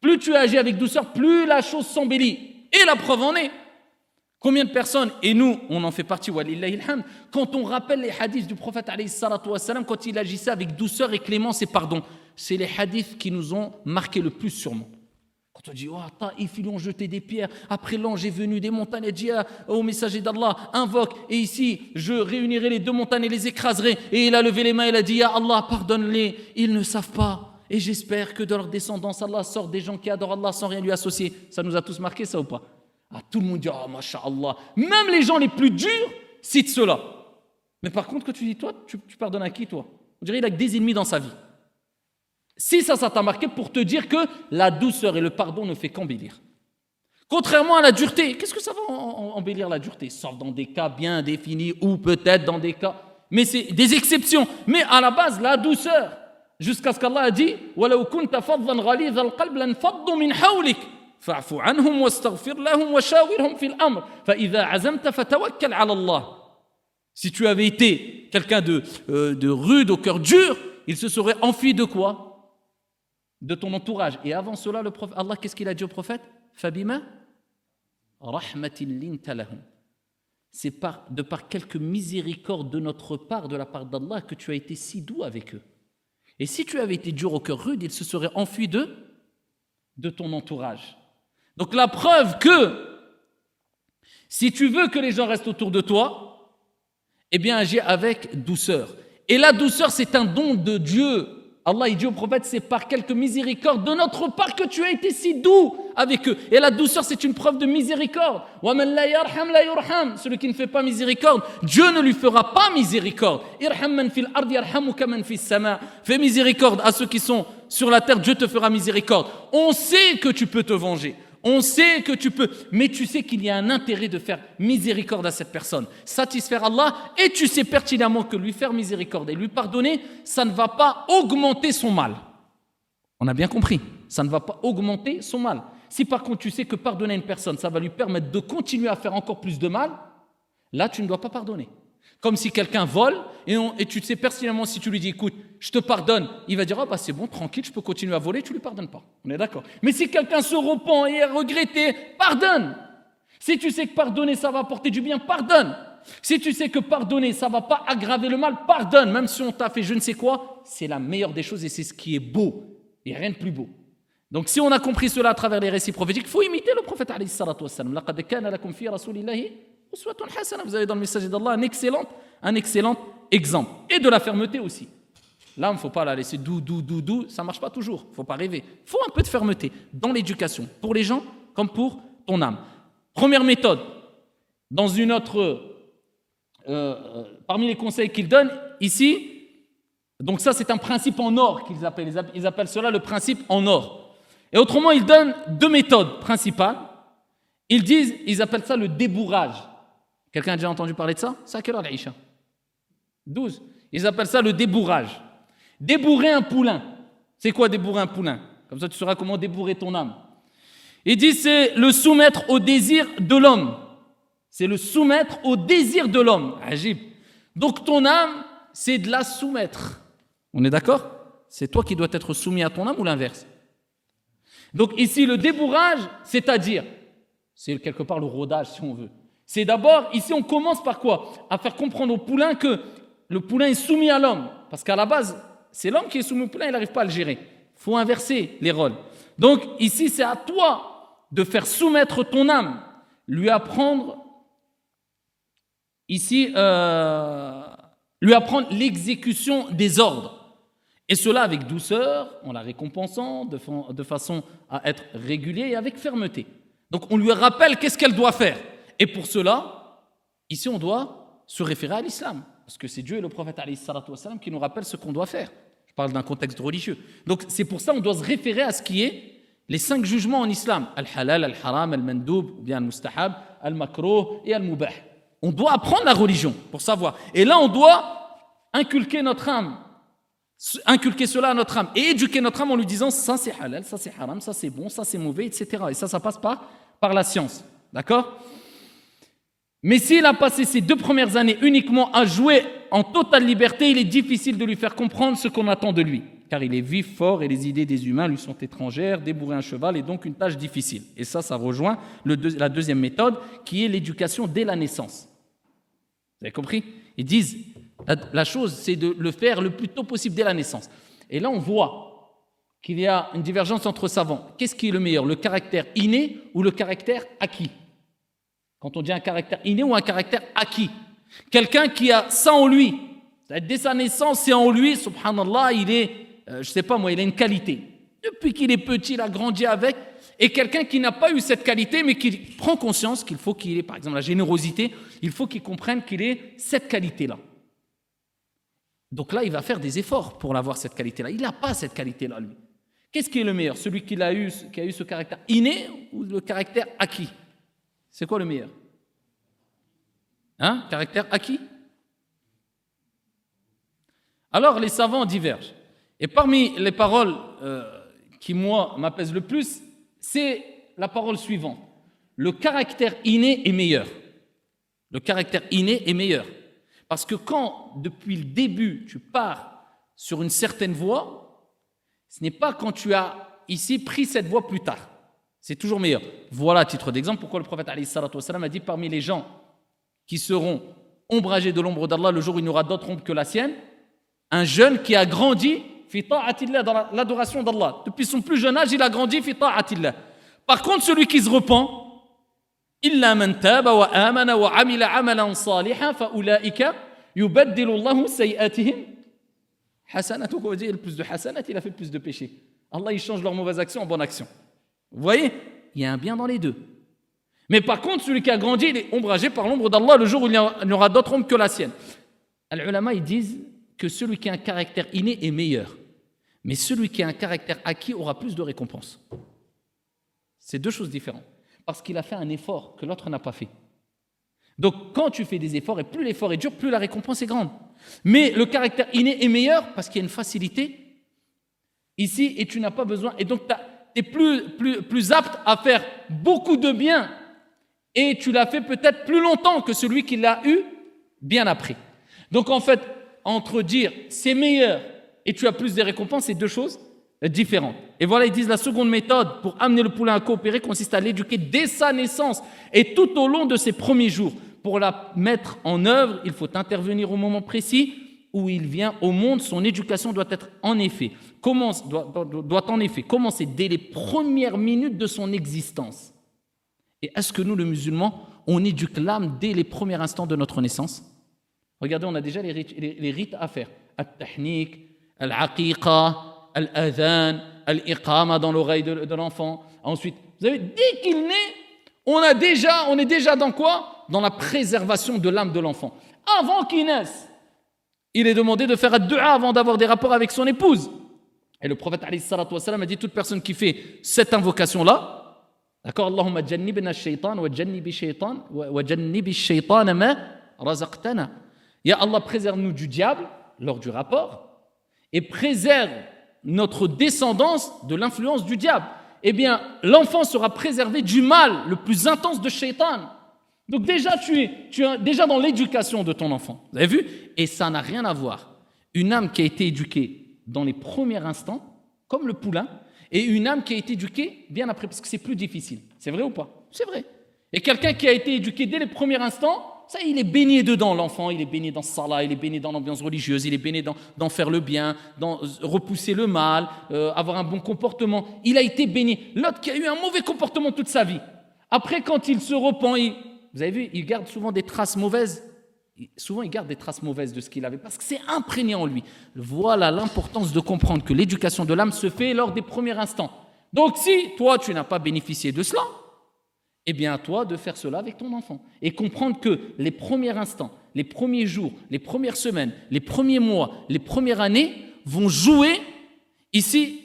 Plus tu agis avec douceur, plus la chose s'embellit. Et la preuve en est. Combien de personnes, et nous, on en fait partie, quand on rappelle les hadiths du prophète, quand il agissait avec douceur et clémence et pardon, c'est les hadiths qui nous ont marqué le plus sûrement. Quand On dit, oh, Taïf, ils ont jeté des pierres. Après l'ange est venu des montagnes et dit ah, au messager d'Allah, invoque. Et ici, je réunirai les deux montagnes et les écraserai. Et il a levé les mains il a dit, ah Allah, pardonne-les. Ils ne savent pas. Et j'espère que de leur descendance, Allah sort des gens qui adorent Allah sans rien lui associer. Ça nous a tous marqué, ça ou pas? Ah, Tout le monde dit, oh, Allah. Même les gens les plus durs citent cela. Mais par contre, quand tu dis, toi, tu, tu pardonnes à qui, toi? On dirait qu'il a que des ennemis dans sa vie. Si ça, ça t'a marqué pour te dire que la douceur et le pardon ne fait qu'embellir. Contrairement à la dureté, qu'est-ce que ça va embellir la dureté? Sauf dans des cas bien définis ou peut-être dans des cas, mais c'est des exceptions. Mais à la base, la douceur, jusqu'à ce qu'Allah a dit Si tu avais été quelqu'un de, euh, de rude au cœur dur, il se serait enfui de quoi? De ton entourage. Et avant cela, le prophète, Allah, qu'est-ce qu'il a dit au prophète? Fabima C'est par, de par quelque miséricorde de notre part, de la part d'Allah, que tu as été si doux avec eux. Et si tu avais été dur au cœur rude, ils se seraient enfuis de, de ton entourage. Donc la preuve que si tu veux que les gens restent autour de toi, eh bien agis avec douceur. Et la douceur, c'est un don de Dieu Allah il dit au prophète, c'est par quelque miséricorde de notre part que tu as été si doux avec eux. Et la douceur, c'est une preuve de miséricorde. Celui qui ne fait pas miséricorde, Dieu ne lui fera pas miséricorde. Fais miséricorde à ceux qui sont sur la terre, Dieu te fera miséricorde. On sait que tu peux te venger. On sait que tu peux, mais tu sais qu'il y a un intérêt de faire miséricorde à cette personne, satisfaire Allah, et tu sais pertinemment que lui faire miséricorde et lui pardonner, ça ne va pas augmenter son mal. On a bien compris, ça ne va pas augmenter son mal. Si par contre tu sais que pardonner à une personne, ça va lui permettre de continuer à faire encore plus de mal, là tu ne dois pas pardonner. Comme si quelqu'un vole et, et, tu sais pertinemment si tu lui dis écoute, je te pardonne, il va dire ah bah c'est bon, tranquille, je peux continuer à voler, tu lui pardonnes pas. On est d'accord. Mais si quelqu'un se repent et est regretté, pardonne. Si tu sais que pardonner ça va apporter du bien, pardonne. Si tu sais que pardonner ça va pas aggraver le mal, pardonne. Même si on t'a fait je ne sais quoi, c'est la meilleure des choses et c'est ce qui est beau. Et rien de plus beau. Donc si on a compris cela à travers les récits prophétiques, il faut imiter le prophète. Vous avez dans le message d'Allah un excellent, un excellent exemple. Et de la fermeté aussi. Ne faut pas la laisser dou, dou, dou, dou. Ça ne marche pas toujours. Il ne faut pas rêver. Il faut un peu de fermeté dans l'éducation, pour les gens comme pour ton âme. Première méthode. Dans une autre. Euh, euh, parmi les conseils qu'il donne ici, donc ça c'est un principe en or qu'ils appellent. Ils appellent cela le principe en or. Et autrement, ils donnent deux méthodes principales. Ils disent, ils appellent ça le débourrage. Quelqu'un a déjà entendu parler de ça? C'est à quelle heure l'Aïcha 12. Ils appellent ça le débourrage. Débourrer un poulain. C'est quoi débourrer un poulain? Comme ça, tu sauras comment débourrer ton âme. Ils disent c'est le soumettre au désir de l'homme. C'est le soumettre au désir de l'homme. Agib. Donc ton âme, c'est de la soumettre. On est d'accord? C'est toi qui dois être soumis à ton âme ou l'inverse? Donc ici, le débourrage, c'est-à-dire, c'est quelque part le rodage si on veut. C'est d'abord, ici on commence par quoi? À faire comprendre au poulain que le poulain est soumis à l'homme. Parce qu'à la base, c'est l'homme qui est soumis au poulain, il n'arrive pas à le gérer. Il faut inverser les rôles. Donc ici, c'est à toi de faire soumettre ton âme, lui apprendre, ici, euh, lui apprendre l'exécution des ordres. Et cela avec douceur, en la récompensant, de, de façon à être régulier et avec fermeté. Donc on lui rappelle qu'est-ce qu'elle doit faire. Et pour cela, ici, on doit se référer à l'islam. Parce que c'est Dieu et le prophète qui nous rappellent ce qu'on doit faire. Je parle d'un contexte religieux. Donc c'est pour ça qu'on doit se référer à ce qui est les cinq jugements en islam. Al-halal, al-haram, al-mandoub, ou bien al-mustahab, al-makruh et al-mubah. On doit apprendre la religion pour savoir. Et là, on doit inculquer notre âme. Inculquer cela à notre âme. Et éduquer notre âme en lui disant ça c'est halal, ça c'est haram, ça c'est bon, ça c'est mauvais, etc. Et ça, ça passe pas par la science. D'accord? Mais s'il a passé ses deux premières années uniquement à jouer en totale liberté, il est difficile de lui faire comprendre ce qu'on attend de lui. Car il est vif, fort et les idées des humains lui sont étrangères. Débourrer un cheval est donc une tâche difficile. Et ça, ça rejoint la deuxième méthode qui est l'éducation dès la naissance. Vous avez compris? Ils disent la, chose, c'est de le faire le plus tôt possible dès la naissance. Et là, on voit qu'il y a une divergence entre savants. Qu'est-ce qui est le meilleur, le caractère inné ou le caractère acquis? Quand on dit un caractère inné ou un caractère acquis Quelqu'un qui a ça en lui, dès sa naissance, c'est en lui, subhanallah, il est, euh, je sais pas moi, il a une qualité. Depuis qu'il est petit, il a grandi avec. Et quelqu'un qui n'a pas eu cette qualité, mais qui prend conscience qu'il faut qu'il ait, par exemple, la générosité, il faut qu'il comprenne qu'il ait cette qualité-là. Donc là, il va faire des efforts pour avoir cette qualité-là. Il n'a pas cette qualité-là, lui. Qu'est-ce qui est le meilleur? Celui qui a, eu, qui a eu ce caractère inné ou le caractère acquis? C'est quoi le meilleur Hein Caractère acquis Alors les savants divergent. Et parmi les paroles euh, qui, moi, m'apaisent le plus, c'est la parole suivante. Le caractère inné est meilleur. Le caractère inné est meilleur. Parce que quand, depuis le début, tu pars sur une certaine voie, ce n'est pas quand tu as ici pris cette voie plus tard. C'est toujours meilleur. Voilà, à titre d'exemple, pourquoi le prophète a dit parmi les gens qui seront ombragés de l'ombre d'Allah le jour où il n'y aura d'autre ombre que la sienne, un jeune qui a grandi dans l'adoration d'Allah. Depuis son plus jeune âge, il a grandi Par contre, celui qui se repent, il a fait plus de péchés. Allah, il change leurs mauvaises actions en bonnes actions. Vous voyez Il y a un bien dans les deux. Mais par contre, celui qui a grandi, il est ombragé par l'ombre d'Allah le jour où il n'y aura d'autre ombre que la sienne. Al-ulama, ils disent que celui qui a un caractère inné est meilleur. Mais celui qui a un caractère acquis aura plus de récompenses. C'est deux choses différentes. Parce qu'il a fait un effort que l'autre n'a pas fait. Donc quand tu fais des efforts, et plus l'effort est dur, plus la récompense est grande. Mais le caractère inné est meilleur parce qu'il y a une facilité ici et tu n'as pas besoin. Et donc tu es plus, plus, plus apte à faire beaucoup de bien et tu l'as fait peut-être plus longtemps que celui qui l'a eu bien après. Donc en fait, entre dire c'est meilleur et tu as plus de récompenses, c'est deux choses différentes. Et voilà, ils disent la seconde méthode pour amener le poulain à coopérer consiste à l'éduquer dès sa naissance et tout au long de ses premiers jours. Pour la mettre en œuvre, il faut intervenir au moment précis où il vient au monde. Son éducation doit être en effet, commence, doit, doit en effet commencer dès les premières minutes de son existence. Et est-ce que nous, les musulmans, on éduque l'âme dès les premiers instants de notre naissance? Regardez, on a déjà les rites, les rites à faire. Al-tahnik, al-aqiqa, al-adhan, al-iqama dans l'oreille de, l'enfant. Ensuite, vous savez, dès qu'il naît, on, a déjà, on est déjà dans quoi? Dans la préservation de l'âme de l'enfant. Avant qu'il naisse, il est demandé de faire un dua avant d'avoir des rapports avec son épouse. Et le prophète a dit toute personne qui fait cette invocation-là, d'accord Allahumma jannibna shaytan wa jannibi shaytan wa jannibi shaytan ma razaqtana. Ya Allah, préserve-nous du diable lors du rapport et préserve notre descendance de l'influence du diable. Eh bien, l'enfant sera préservé du mal le plus intense de Shaitan. Donc déjà, tu es, déjà dans l'éducation de ton enfant. Vous avez vu? Et ça n'a rien à voir. Une âme qui a été éduquée dans les premiers instants, comme le poulain, et une âme qui a été éduquée bien après, parce que c'est plus difficile. C'est vrai ou pas? C'est vrai. Et quelqu'un qui a été éduqué dès les premiers instants, ça, il est baigné dedans, l'enfant, il est baigné dans salah, il est baigné dans l'ambiance religieuse, il est baigné dans, faire le bien, dans repousser le mal, euh, avoir un bon comportement. Il a été baigné. L'autre qui a eu un mauvais comportement toute sa vie. Après, quand il se repent, vous avez vu, il garde souvent des traces mauvaises. Souvent, il garde des traces mauvaises de ce qu'il avait, parce que c'est imprégné en lui. Voilà l'importance de comprendre que l'éducation de l'âme se fait lors des premiers instants. Donc, si toi, tu n'as pas bénéficié de cela, eh bien, à toi de faire cela avec ton enfant. Et comprendre que les premiers instants, les premiers jours, les premières semaines, les premiers mois, les premières années vont jouer ici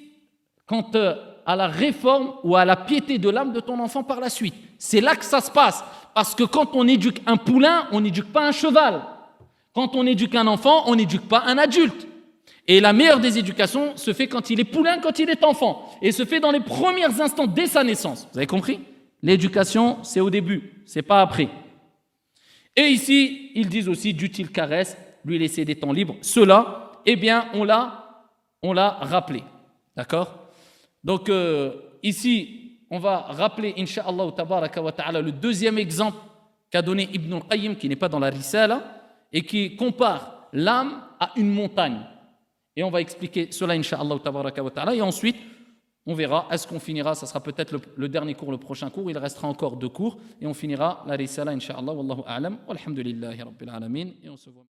quant euh, à la réforme ou à la piété de l'âme de ton enfant par la suite. C'est là que ça se passe. Parce que quand on éduque un poulain, on n'éduque pas un cheval. Quand on éduque un enfant, on n'éduque pas un adulte. Et la meilleure des éducations se fait quand il est poulain, quand il est enfant. Et se fait dans les premiers instants dès sa naissance. Vous avez compris? L'éducation, c'est au début, c'est pas après. Et ici, ils disent aussi d'utiles caresses, lui laisser des temps libres. Cela, eh bien, on l'a, on l'a rappelé. D'accord? Donc, euh, ici, on va rappeler, Inch'Allah, ta'ala, le deuxième exemple qu'a donné Ibn al-Qayyim, qui n'est pas dans la Risala, et qui compare l'âme à une montagne. Et on va expliquer cela, Inch'Allah, tabaraka wa. Et ensuite, on verra, est-ce qu'on finira, ça sera peut-être le, le dernier cours, le prochain cours, il restera encore deux cours, et on finira la risala, Inch'Allah, wallahu a'lam, walhamdulillahi rabbil alamin, et on se voit.